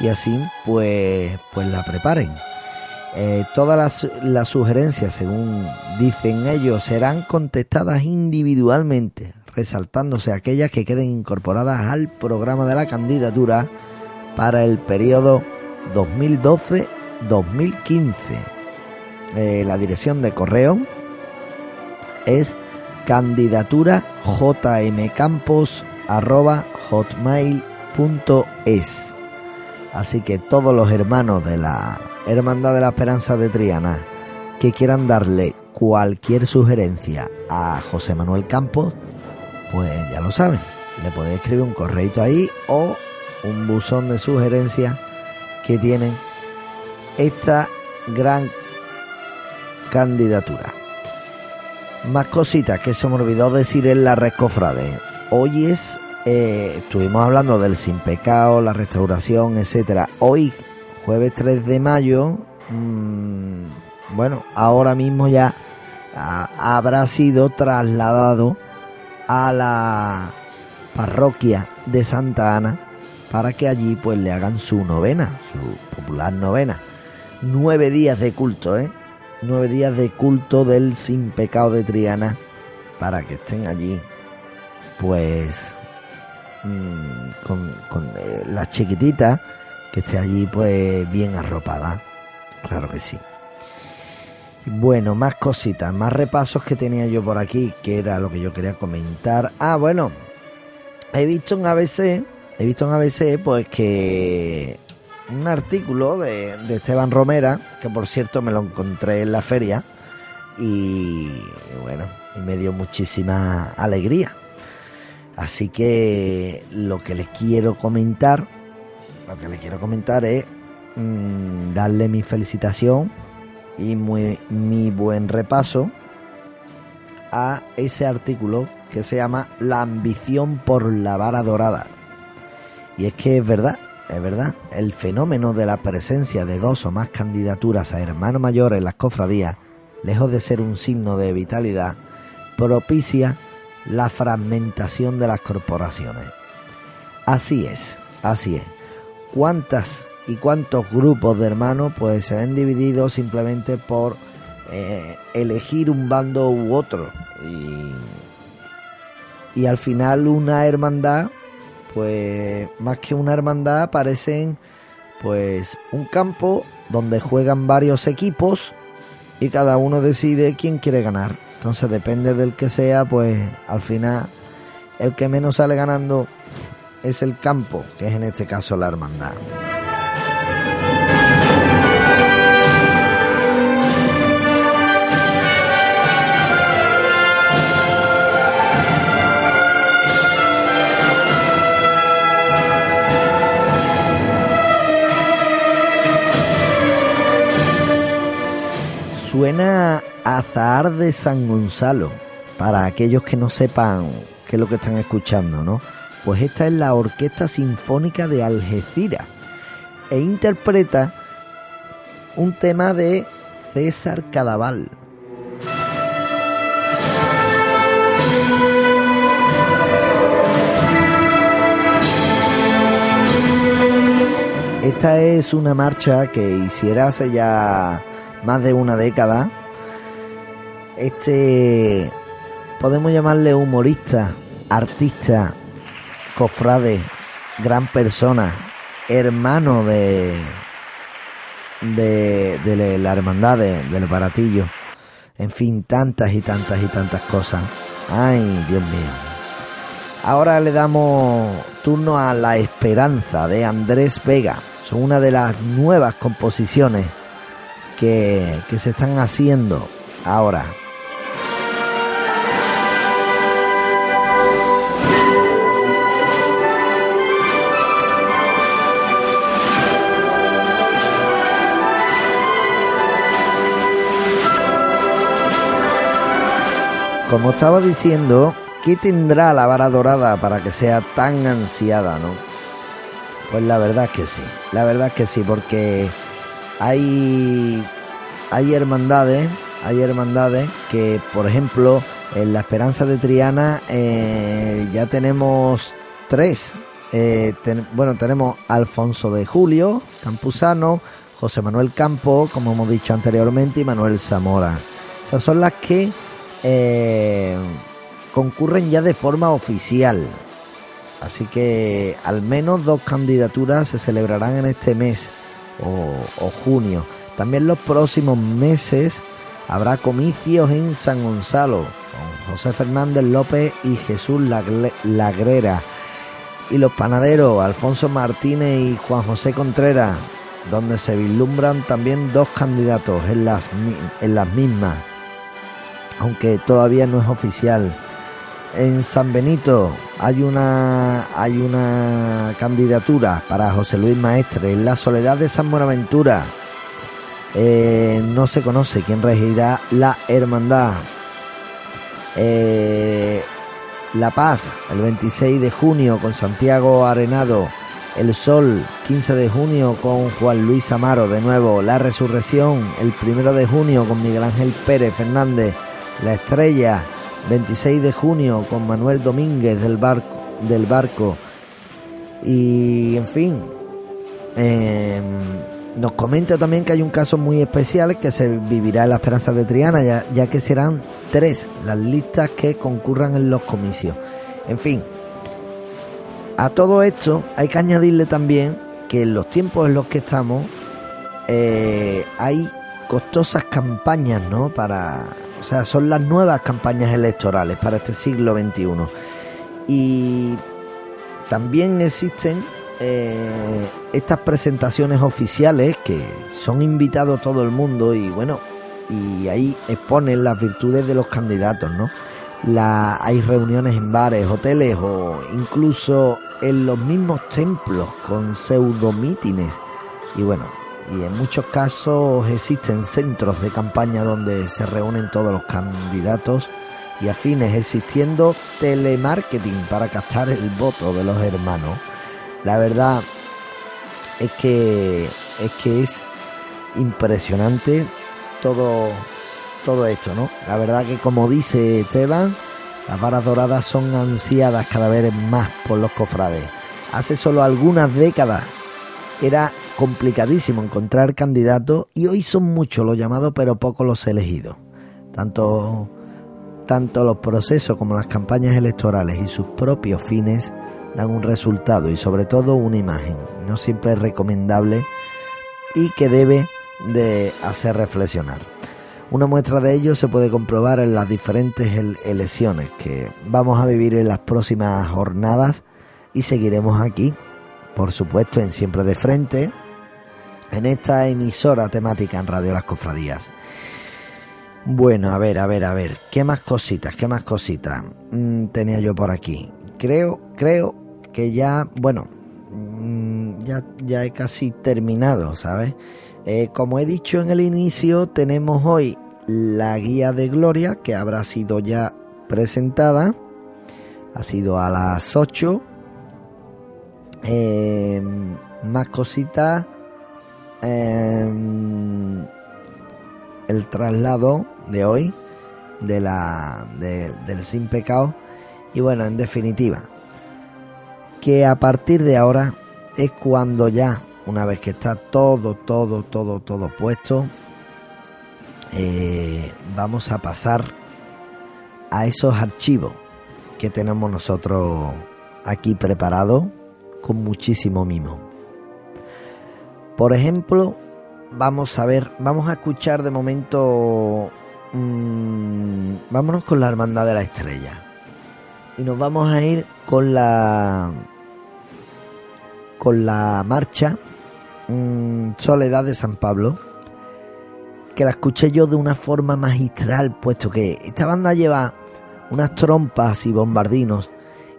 y así pues, pues la preparen. Eh, todas las, las sugerencias, según dicen ellos, serán contestadas individualmente, resaltándose aquellas que queden incorporadas al programa de la candidatura para el periodo 2012-2015. Eh, la dirección de correo es candidatura jmcampos.hotmail.es. Así que todos los hermanos de la Hermandad de la Esperanza de Triana que quieran darle cualquier sugerencia a José Manuel Campos, pues ya lo saben. Le podéis escribir un correito ahí o un buzón de sugerencias que tienen esta gran candidatura. Más cositas que se me olvidó decir en la red cofrade. Hoy es, eh, estuvimos hablando del sin pecado, la restauración, etcétera. Hoy, jueves 3 de mayo, mm, bueno, ahora mismo ya habrá sido trasladado a la parroquia de Santa Ana para que allí pues le hagan su novena, su popular novena. Nueve días de culto, ¿eh? nueve días de culto del sin pecado de Triana para que estén allí pues mm, con, con eh, la chiquitita que esté allí pues bien arropada. Claro que sí. Bueno más cositas más repasos que tenía yo por aquí que era lo que yo quería comentar. Ah bueno he visto en ABC he visto en ABC pues que un artículo de, Esteban Romera, que por cierto me lo encontré en la feria y bueno, y me dio muchísima alegría. Así que lo que les quiero comentar, lo que les quiero comentar es mm, darle mi felicitación y muy, mi buen repaso a ese artículo que se llama La ambición por la vara dorada. Y es que es verdad, es verdad, el fenómeno de la presencia de dos o más candidaturas a hermano mayor en las cofradías, lejos de ser un signo de vitalidad, propicia la fragmentación de las corporaciones. Así es, así es. ¿Cuántas y cuántos grupos de hermanos pues se ven divididos simplemente por eh, elegir un bando u otro? Y, y al final una hermandad pues más que una hermandad parecen pues un campo donde juegan varios equipos y cada uno decide quién quiere ganar. Entonces depende del que sea, pues al final el que menos sale ganando es el campo, que es en este caso la hermandad. Suena Azahar de San Gonzalo, para aquellos que no sepan qué es lo que están escuchando, ¿no? Pues esta es la Orquesta Sinfónica de Algeciras e interpreta un tema de César Cadaval. Esta es una marcha que hiciera hace ya más de una década. Este podemos llamarle humorista, artista, cofrade, gran persona, hermano de de, de la hermandad del baratillo. En fin, tantas y tantas y tantas cosas. Ay, Dios mío. Ahora le damos turno a La Esperanza de Andrés Vega. Son una de las nuevas composiciones que, que se están haciendo ahora. Como estaba diciendo, ¿qué tendrá la vara dorada para que sea tan ansiada, no? Pues la verdad es que sí, la verdad es que sí, porque hay, hay hermandades, hay hermandades que, por ejemplo, en la Esperanza de Triana eh, ya tenemos tres. Eh, bueno, tenemos Alfonso de Julio, Campuzano, José Manuel Campo, como hemos dicho anteriormente, y Manuel Zamora. Esas son las que eh, concurren ya de forma oficial. Así que al menos dos candidaturas se celebrarán en este mes o, junio. También los próximos meses habrá comicios en San Gonzalo con José Fernández López y Jesús Lagrera. Y los panaderos Alfonso Martínez y Juan José Contreras, donde se vislumbran también dos candidatos en las, en las mismas aunque todavía no es oficial. En San Benito hay una, hay una candidatura para José Luis Maestre. En la Soledad de San Buenaventura eh, no se conoce quién regirá la hermandad. Eh, la Paz, el 26 de junio con Santiago Arenado. El Sol, 15 de junio con Juan Luis Amaro de nuevo. La Resurrección, el 1 de junio con Miguel Ángel Pérez Fernández. La Estrella, 26 de junio, con Manuel Domínguez del barco. Del barco. Y en fin, em, nos comenta también que hay un caso muy especial que se vivirá en la Esperanza de Triana, ya, ya que serán tres las listas que concurran en los comicios. En fin, a todo esto hay que añadirle también que en los tiempos en los que estamos eh, hay costosas campañas, ¿no? Para o sea, son las nuevas campañas electorales para este siglo XXI. Y también existen eh, estas presentaciones oficiales que son invitados todo el mundo y bueno, y ahí exponen las virtudes de los candidatos, ¿no? La, hay reuniones en bares, hoteles o incluso en los mismos templos con pseudomítines. Y bueno, y en muchos casos existen centros de campaña donde se reúnen todos los candidatos y afines, existiendo telemarketing para captar el voto de los hermanos. La verdad es que es que es impresionante todo todo esto, ¿no? La verdad que como dice Esteban, las varas doradas son ansiadas cada vez más por los cofrades. Hace solo algunas décadas era complicadísimo encontrar candidatos y hoy son muchos los llamados pero pocos los elegidos. Tanto, tanto los procesos como las campañas electorales y sus propios fines dan un resultado y sobre todo una imagen, no siempre es recomendable y que debe de hacer reflexionar. Una muestra de ello se puede comprobar en las diferentes elecciones que vamos a vivir en las próximas jornadas y seguiremos aquí, por supuesto en Siempre de Frente, en esta emisora temática en Radio Las Cofradías. Bueno, a ver, a ver, a ver, ¿qué más cositas, qué más cositas mm, tenía yo por aquí? Creo, creo que ya, bueno, mm, ya, ya he casi terminado, ¿sabes? Eh, como he dicho en el inicio, tenemos hoy la guía de Gloria, que habrá sido ya presentada, ha sido a las 8. Eh, más cositas Em, el traslado de hoy de la, de- del sin pecado. Y bueno, en definitiva, que a partir de ahora es cuando ya, una vez que está todo, todo, todo, todo puesto, eh, vamos a pasar a esos archivos que tenemos nosotros aquí preparados con muchísimo mimo. Por ejemplo, vamos a ver, vamos a escuchar de momento, mm, vámonos con la Hermandad de la Estrella. Y nos vamos a ir con la con la marcha mm, Soledad de San Pablo, que la escuché yo de una forma magistral, puesto que esta banda lleva unas trompas y bombardinos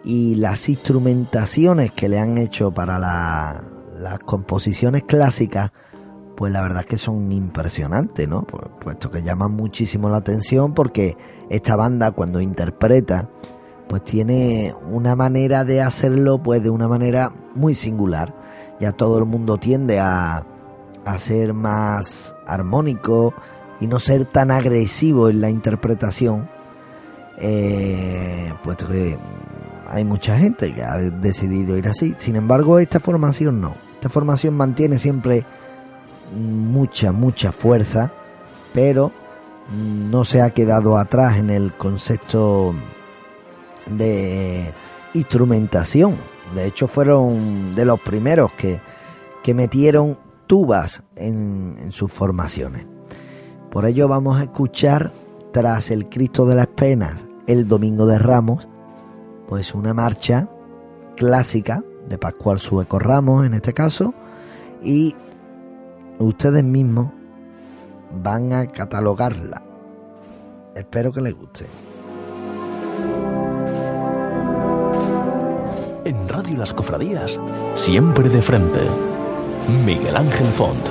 y las instrumentaciones que le han hecho para la- las composiciones clásicas, pues la verdad es que son impresionantes, ¿no? Pu- Puesto que llaman muchísimo la atención porque esta banda cuando interpreta, pues tiene una manera de hacerlo, pues de una manera muy singular. Ya todo el mundo tiende a, ser más armónico y no ser tan agresivo en la interpretación, eh, puesto que hay mucha gente que ha de- decidido ir así. Sin embargo, esta formación no. Esta formación mantiene siempre mucha, mucha fuerza, pero no se ha quedado atrás en el concepto de instrumentación. De hecho, fueron de los primeros que, que metieron tubas en, sus formaciones. Por ello vamos a escuchar, tras el Cristo de las Penas, el Domingo de Ramos, pues una marcha clásica de Pascual Sueco Ramos en este caso, y ustedes mismos van a catalogarla. Espero que les guste. En Radio Las Cofradías, siempre de frente. Miguel Ángel Font.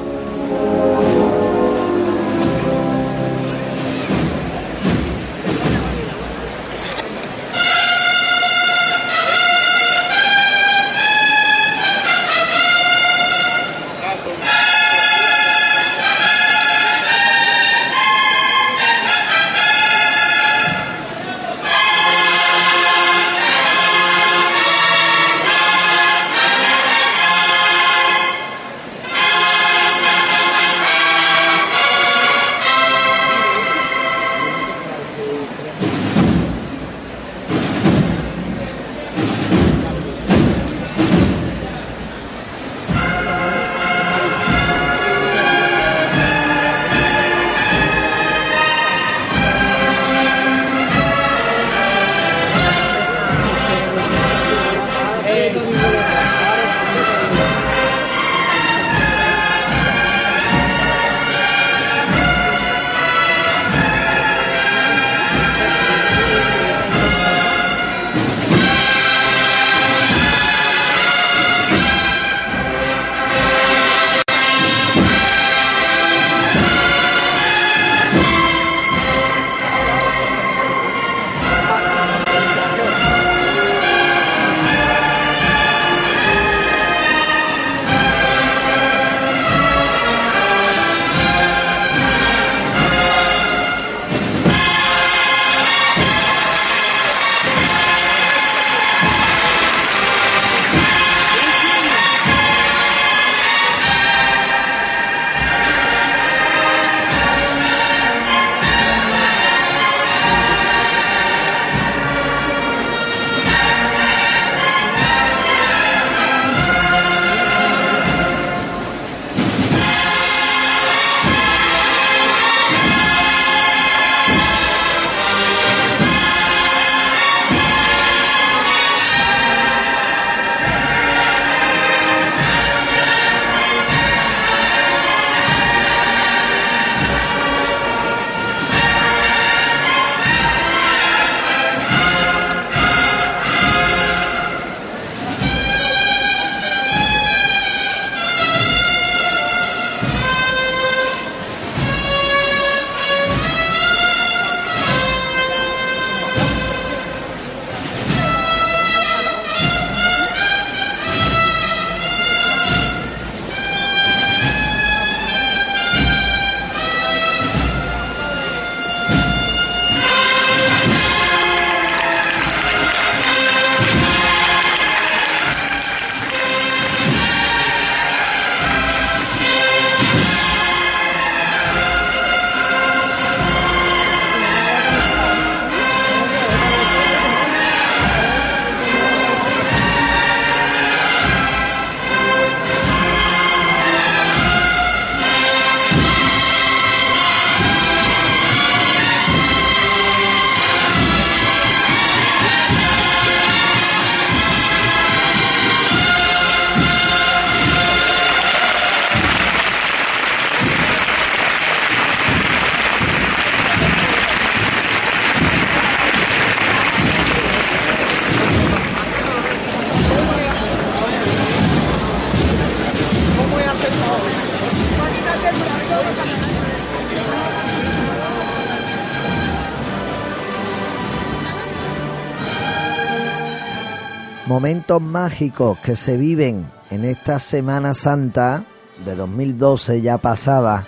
Momentos mágicos que se viven en esta Semana Santa de 2012 ya pasada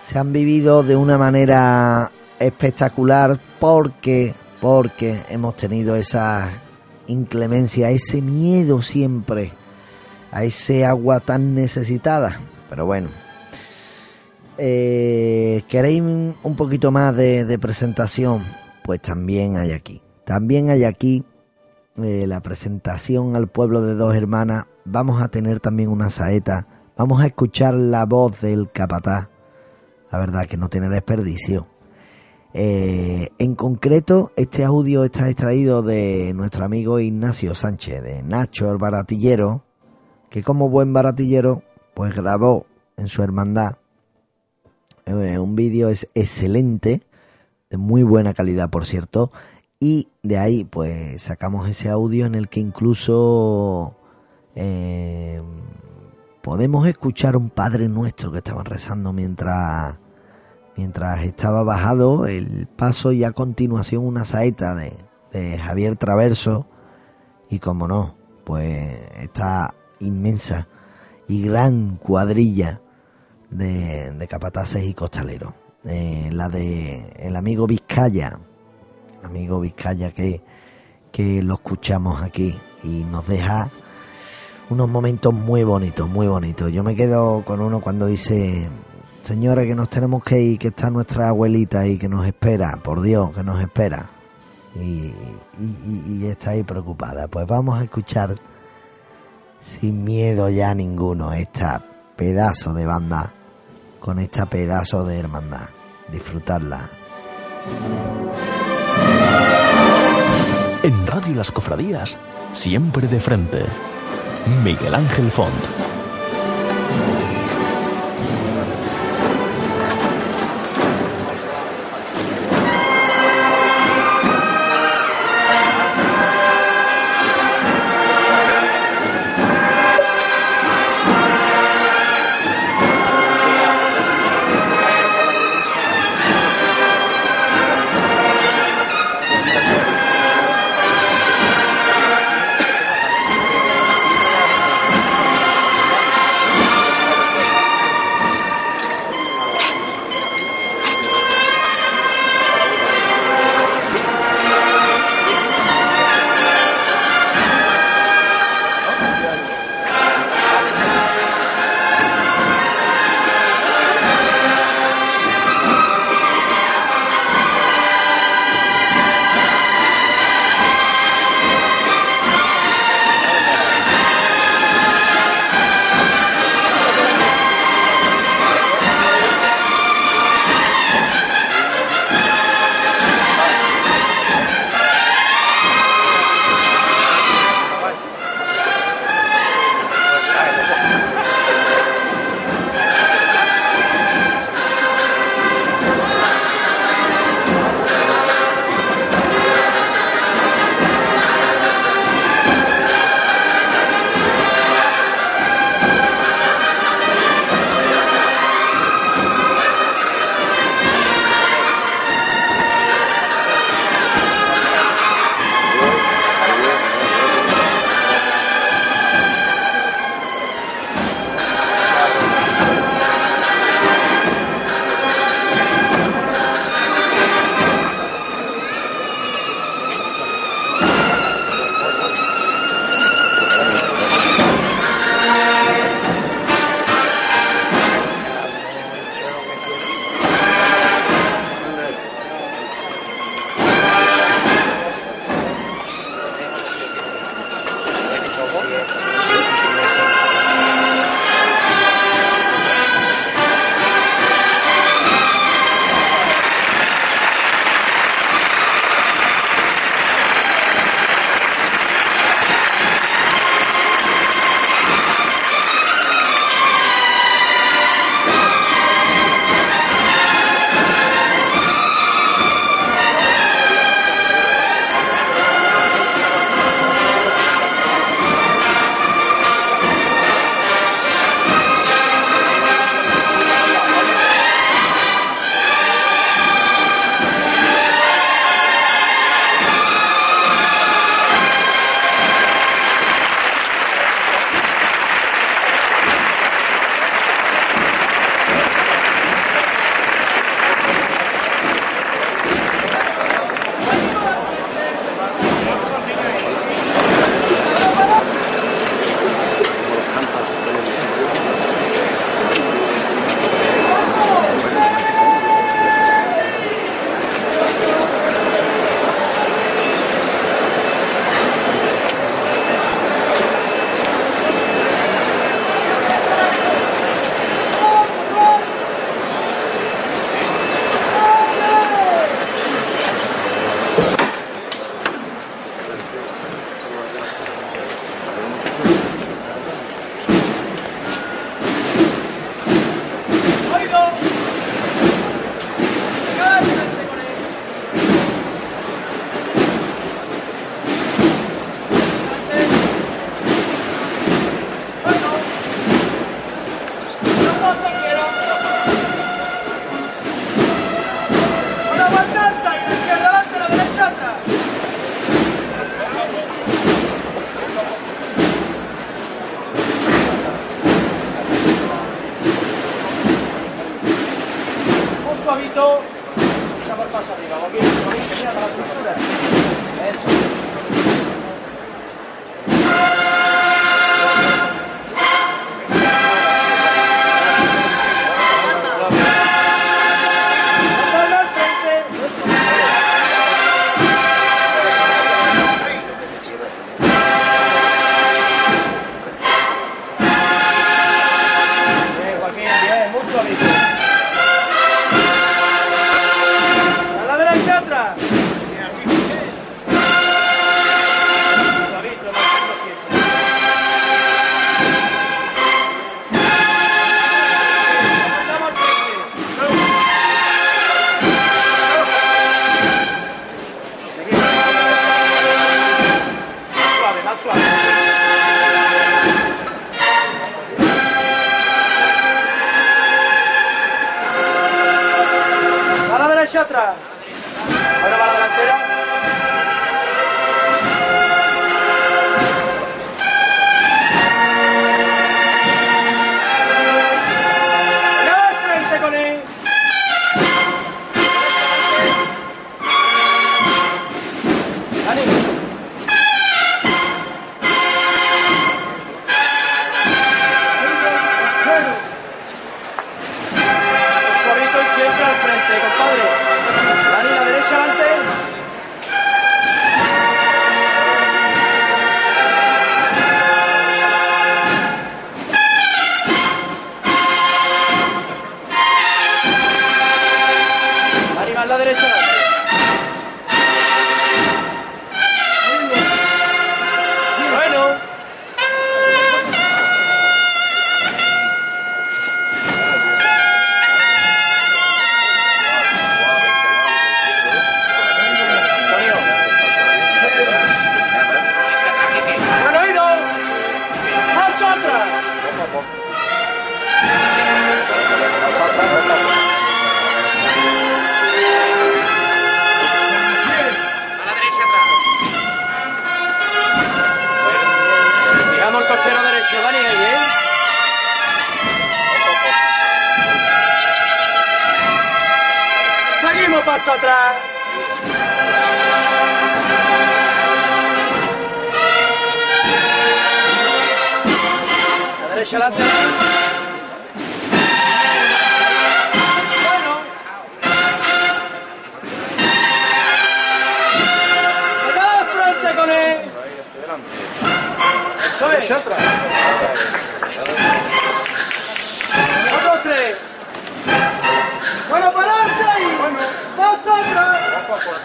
se han vivido de una manera espectacular porque porque hemos tenido esa inclemencia, ese miedo siempre a ese agua tan necesitada. Pero bueno, eh, ¿queréis un poquito más de, presentación? Pues también hay aquí. También hay aquí eh, la presentación al pueblo de dos hermanas. Vamos a tener también una saeta. Vamos a escuchar la voz del capataz. La verdad que no tiene desperdicio. Eh, en concreto, este audio está extraído de nuestro amigo Ignacio Sánchez, de Nacho el Baratillero, que como buen baratillero, pues grabó en su hermandad eh, un vídeo es excelente, de muy buena calidad, por cierto, y de ahí pues sacamos ese audio en el que incluso eh, podemos escuchar un Padre Nuestro que estaban rezando mientras mientras estaba bajado el paso y a continuación una saeta de, Javier Traverso y como no, pues esta inmensa y gran cuadrilla de, capataces y costaleros. Eh, la de el amigo Vizcaya, amigo Vizcaya que, que lo escuchamos aquí y nos deja unos momentos muy bonitos, muy bonitos. Yo me quedo con uno cuando dice Señora, que nos tenemos que ir, que está nuestra abuelita y que nos espera, por Dios, que nos espera. Y, está ahí preocupada. Pues vamos a escuchar sin miedo ya ninguno esta pedazo de banda con esta pedazo de hermandad. Disfrutarla. En Radio Las Cofradías, siempre de frente. Miguel Ángel Font. Paso atrás. La derecha adelante. Bueno. Venga de frente con él. Eso es. Pues,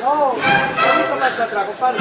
No, poquito más atrás, compadre.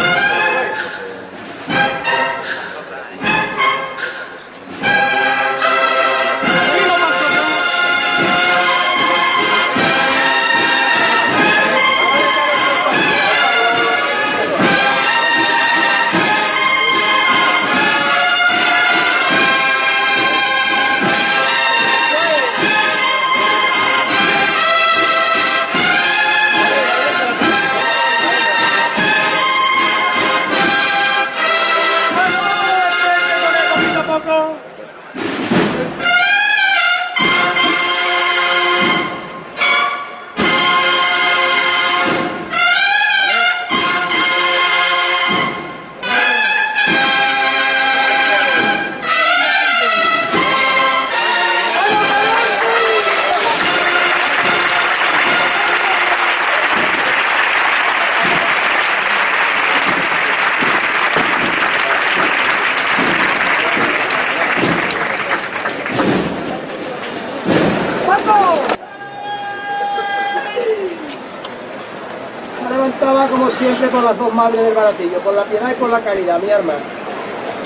Madres del baratillo, por la piedad y por la caridad, mi hermano.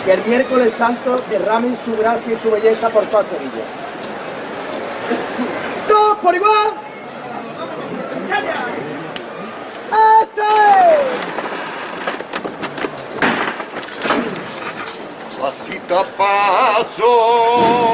Que el miércoles santo derramen su gracia y su belleza por toda Sevilla. ¡Todos por igual! ¡Este! Pasito a paso.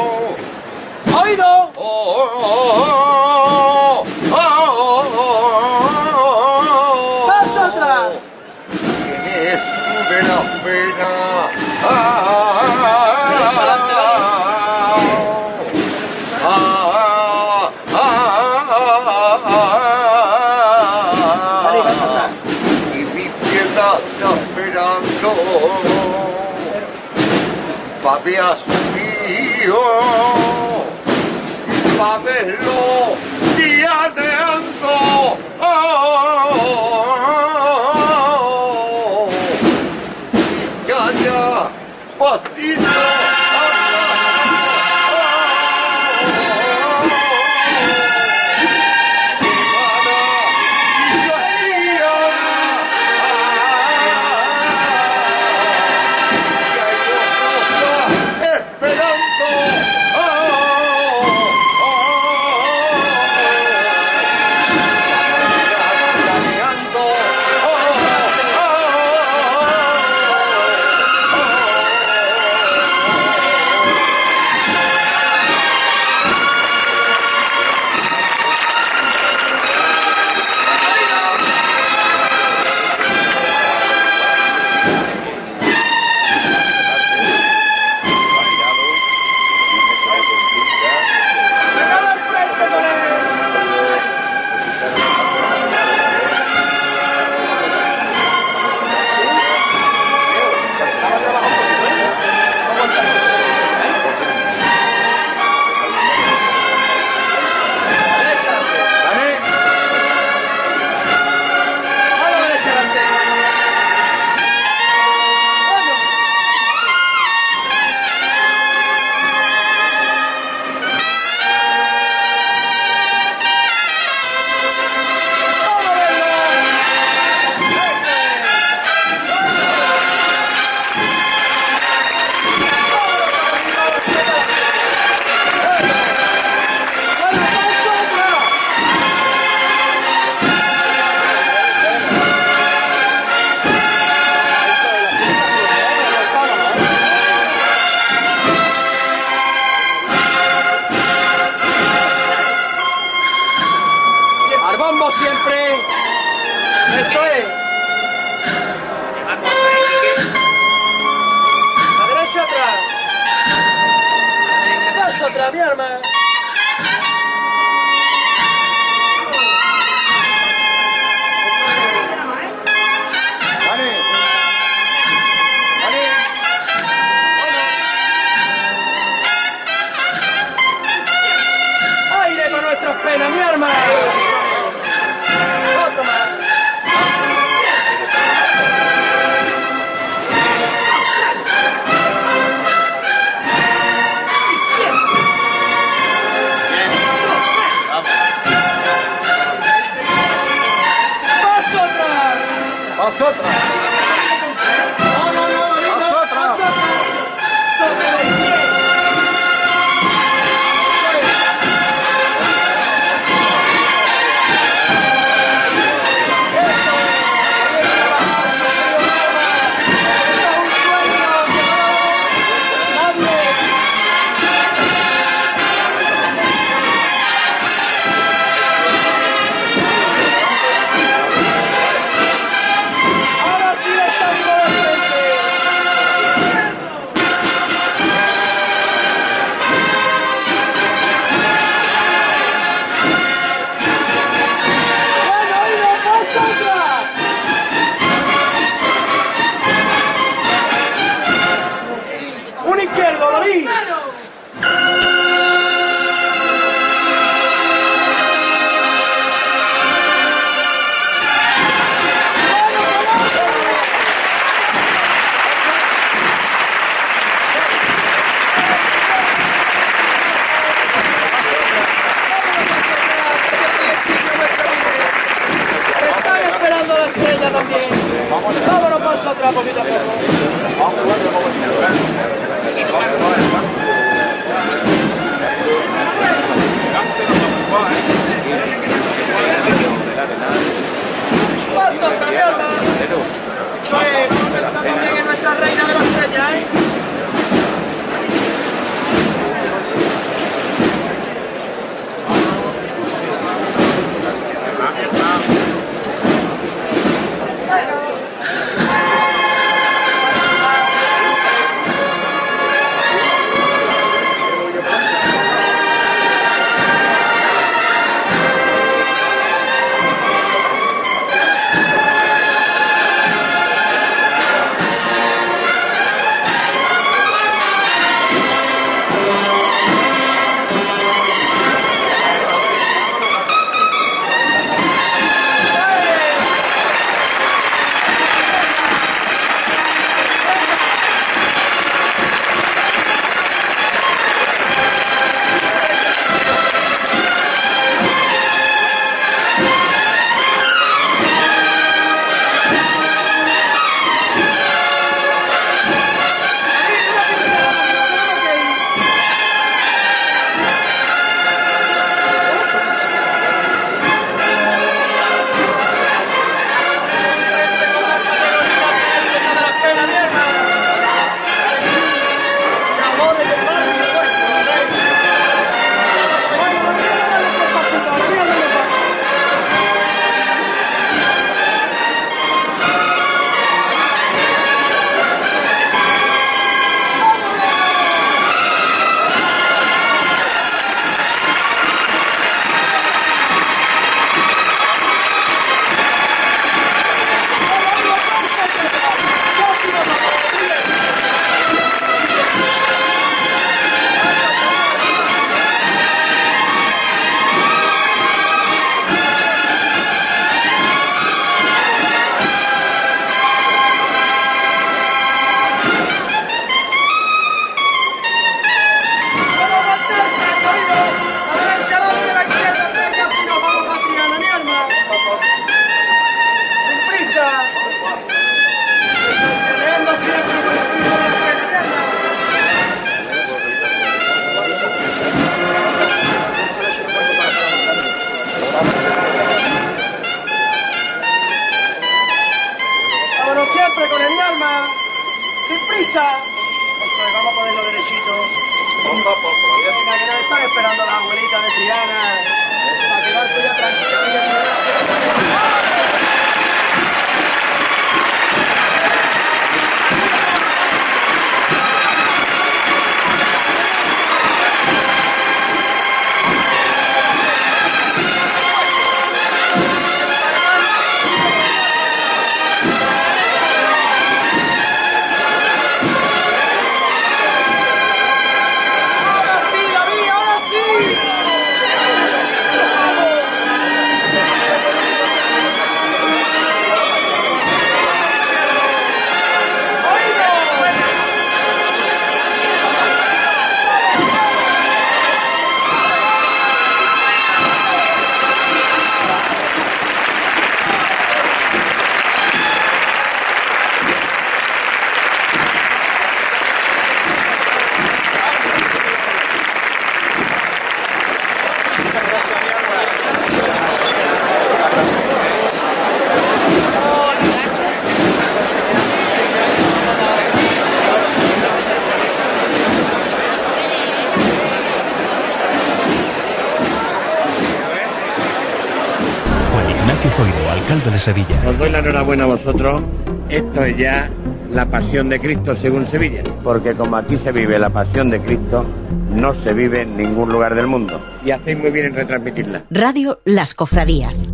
De Sevilla. Os doy la enhorabuena a vosotros. Esto es ya la pasión de Cristo según Sevilla. Porque como aquí se vive la pasión de Cristo, no se vive en ningún lugar del mundo. Y hacéis muy bien en retransmitirla. Radio Las Cofradías.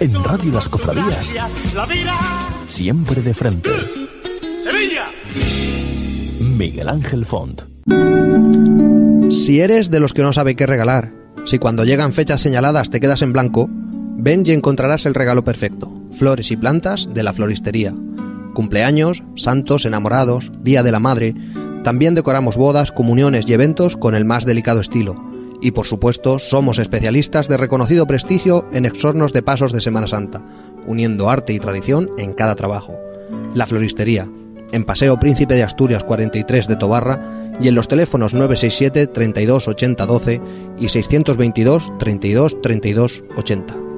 En Radio Las Cofradías, siempre de frente. Sevilla. Miguel Ángel Font. Si eres de los que no sabe qué regalar, si cuando llegan fechas señaladas te quedas en blanco, ven y encontrarás el regalo perfecto. Flores y plantas de la floristería. Cumpleaños, santos, enamorados, Día de la Madre. También decoramos bodas, comuniones y eventos con el más delicado estilo. Y por supuesto, somos especialistas de reconocido prestigio en exornos de pasos de Semana Santa, uniendo arte y tradición en cada trabajo. La Floristería, en Paseo Príncipe de Asturias 43 de Tobarra y en los teléfonos 967 32 80 12 y 622 32 32 80.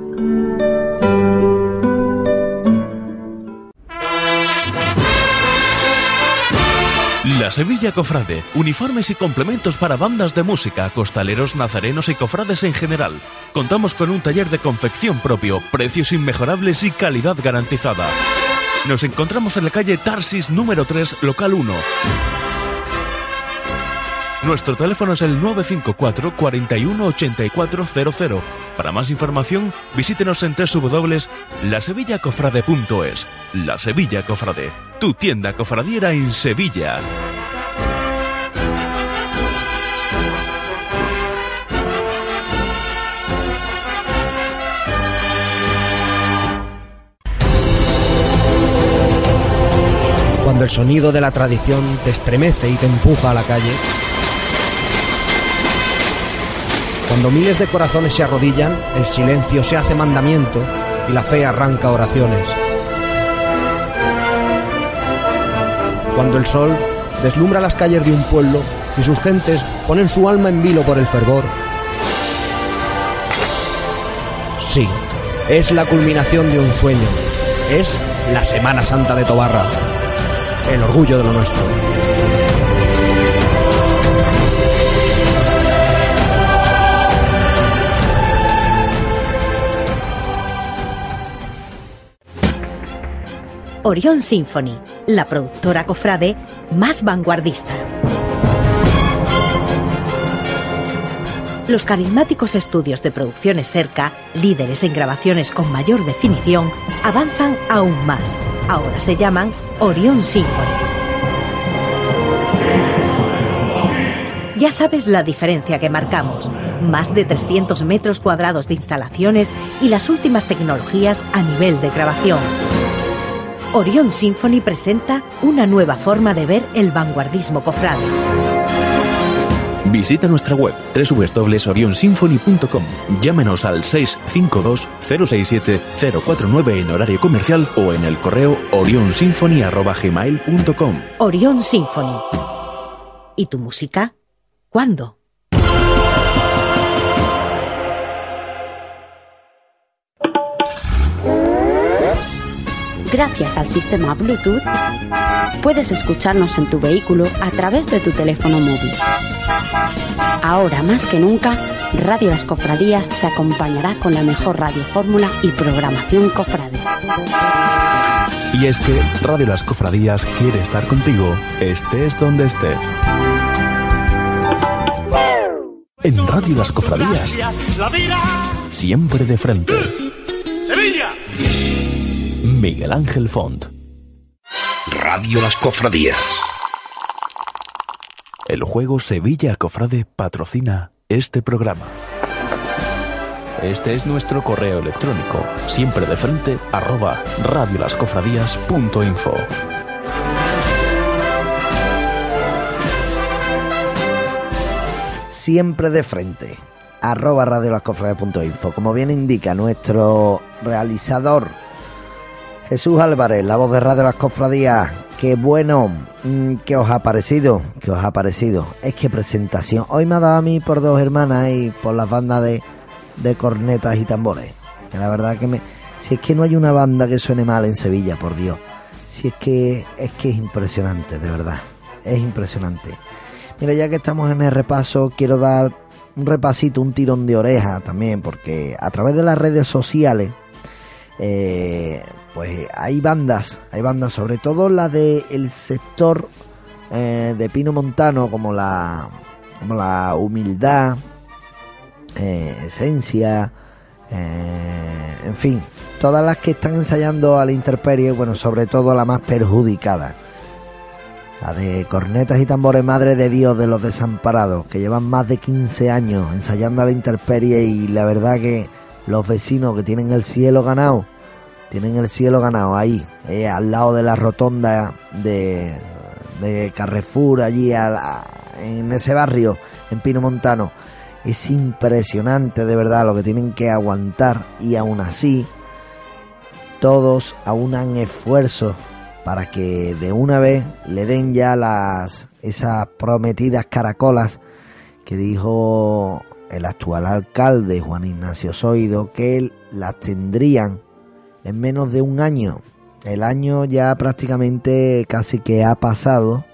La Sevilla Cofrade. Uniformes y complementos para bandas de música, costaleros, nazarenos y cofrades en general. Contamos con un taller de confección propio, precios inmejorables y calidad garantizada. Nos encontramos en la calle Tarsis número 3, local 1. Nuestro teléfono es el 954 41 8400. Para más información, visítenos en www.lasevillacofrade.es. La Sevilla Cofrade, tu tienda cofradiera en Sevilla. Cuando el sonido de la tradición te estremece y te empuja a la calle. Cuando miles de corazones se arrodillan, el silencio se hace mandamiento y la fe arranca oraciones. Cuando el sol deslumbra las calles de un pueblo y sus gentes ponen su alma en vilo por el fervor. Sí, es la culminación de un sueño. Es la Semana Santa de Tobarra. El orgullo de lo nuestro. Orion Symphony, la productora cofrade más vanguardista. Los carismáticos estudios de producciones Serca, líderes en grabaciones con mayor definición, avanzan aún más. Ahora se llaman Orion Symphony. Ya sabes la diferencia que marcamos. Más de 300 metros cuadrados de instalaciones y las últimas tecnologías a nivel de grabación. Orion Symphony presenta una nueva forma de ver el vanguardismo cofrade. Visita nuestra web www.orionsymphony.com. Llámenos al 652 067 049 en horario comercial o en el correo orionsymphony@gmail.com. Orion Symphony. ¿Y tu música? ¿Cuándo? Gracias al sistema Bluetooth, puedes escucharnos en tu vehículo a través de tu teléfono móvil. Ahora más que nunca, Radio Las Cofradías te acompañará con la mejor radiofórmula y programación cofrade. Y es que Radio Las Cofradías quiere estar contigo, estés donde estés. En Radio Las Cofradías, siempre de frente. Sevilla. Miguel Ángel Font. Radio Las Cofradías. El juego Sevilla Cofrade patrocina este programa. Este es nuestro correo electrónico, siempre de frente, arroba radiolascofradías.info. siempre de frente. Arroba radiolascofrades.info. Como bien indica nuestro realizador Jesús Álvarez, la voz de Radio Las Cofradías. Qué bueno, mm, ¿qué os ha parecido? ¿Qué os ha parecido? Es que presentación. Hoy me ha dado a mí por dos hermanas y por las bandas de, de cornetas y tambores. Que la verdad que me. Si es que no hay una banda que suene mal en Sevilla, por Dios. Si es que es que es impresionante, de verdad. Es impresionante. Mira, ya que estamos en el repaso, quiero dar un repasito, un tirón de oreja también, porque a través de las redes sociales eh, pues hay bandas, hay bandas, sobre todo la del sector eh, de Pino Montano, como la, como la Humildad, eh, Esencia, eh, en fin, todas las que están ensayando a la intemperie, bueno, sobre todo la más perjudicada. La de cornetas y tambores Madre de Dios de los desamparados, que llevan más de 15 años ensayando a la intemperie y la verdad que los vecinos que tienen el cielo ganado, tienen el cielo ganado ahí, eh, al lado de la rotonda de, Carrefour, allí en ese barrio, en Pino Montano. Es impresionante de verdad lo que tienen que aguantar y aún así todos aunan esfuerzos para que de una vez le den ya las esas prometidas caracolas que dijo el actual alcalde Juan Ignacio Zoido que las tendrían en menos de un año. El año ya prácticamente casi que ha pasado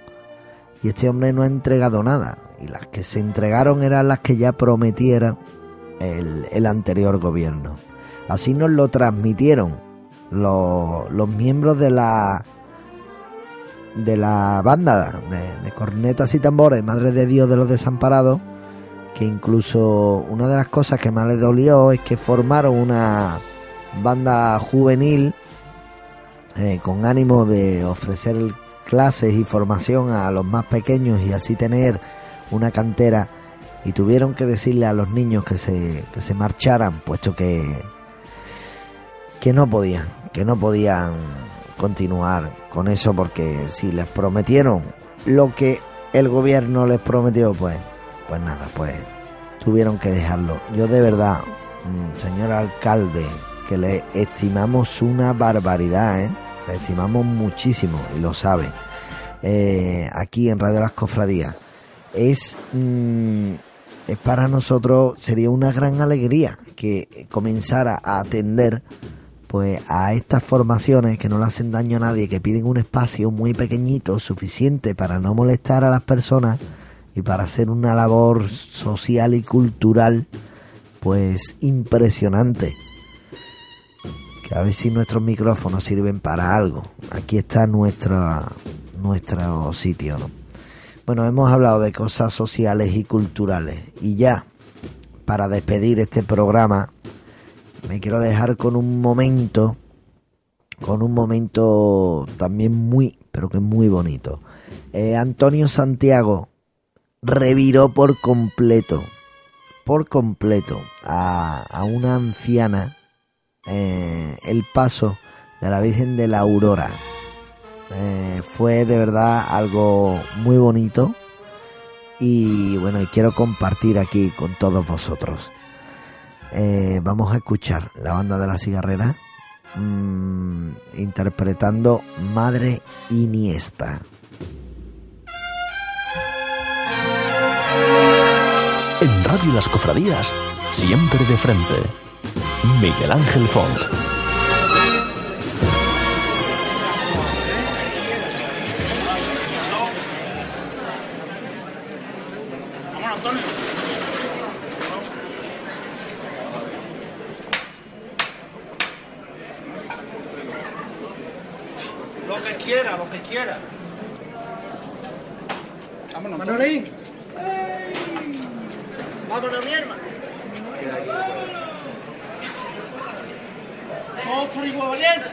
y este hombre no ha entregado nada. Y las que se entregaron eran las que ya prometiera el, el anterior gobierno. Así nos lo transmitieron los, los miembros de la de la banda de, de cornetas y tambores Madre de Dios de los Desamparados que incluso una de las cosas que más les dolió es que formaron una banda juvenil eh, con ánimo de ofrecer clases y formación a los más pequeños y así tener una cantera y tuvieron que decirle a los niños que se, que se marcharan puesto que que no podían que no podían continuar con eso porque si les prometieron lo que el gobierno les prometió pues pues nada pues tuvieron que dejarlo yo de verdad mm, señor alcalde que le estimamos una barbaridad ¿eh? le estimamos muchísimo y lo sabe eh, aquí en Radio Las Cofradías es mm, es para nosotros sería una gran alegría que comenzara a atender pues a estas formaciones que no le hacen daño a nadie, que piden un espacio muy pequeñito, suficiente para no molestar a las personas y para hacer una labor social y cultural, pues impresionante. Que a ver si nuestros micrófonos sirven para algo. Aquí está nuestra, nuestro sitio, ¿no? Bueno, hemos hablado de cosas sociales y culturales. Y ya, para despedir este programa, me quiero dejar con un momento, con un momento también muy, pero que muy bonito. Eh, Antonio Santiago reviró por completo, por completo, a, a una anciana eh, el paso de la Virgen de la Aurora. Eh, fue de verdad algo muy bonito y bueno, quiero compartir aquí con todos vosotros. Eh, vamos a escuchar la banda de la cigarrera mm, interpretando Madre Iniesta. En Radio Las Cofradías, siempre de frente. Miguel Ángel Font. Lo que quiera, lo que quiera. Vámonos. Manolín. Vámonos, mi hermano. Vamos por igual valiente.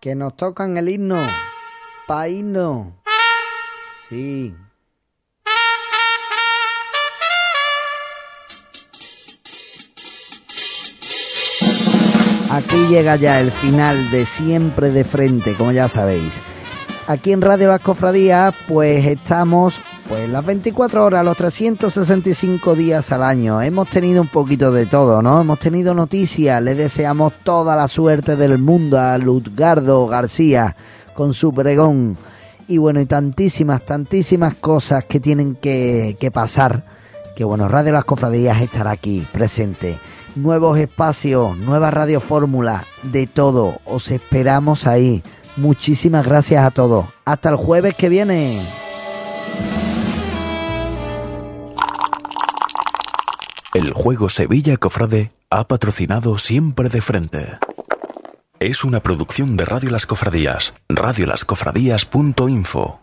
Que nos tocan el himno. Pa' himno. Sí. Aquí llega ya el final de Siempre de Frente, como ya sabéis. Aquí en Radio Las Cofradías, pues estamos pues las 24 horas, los 365 días al año. Hemos tenido un poquito de todo, ¿no? Hemos tenido noticias. Le deseamos toda la suerte del mundo a Lutgardo García con su pregón. Y bueno, y tantísimas, tantísimas cosas que tienen que, que pasar. Que bueno, Radio Las Cofradías estará aquí presente nuevos espacios, nueva radio fórmula, de todo. Os esperamos ahí. Muchísimas gracias a todos. Hasta el jueves que viene. El juego Sevilla Cofrade ha patrocinado siempre de frente. Es una producción de Radio Las Cofradías, radiolascofradías.info.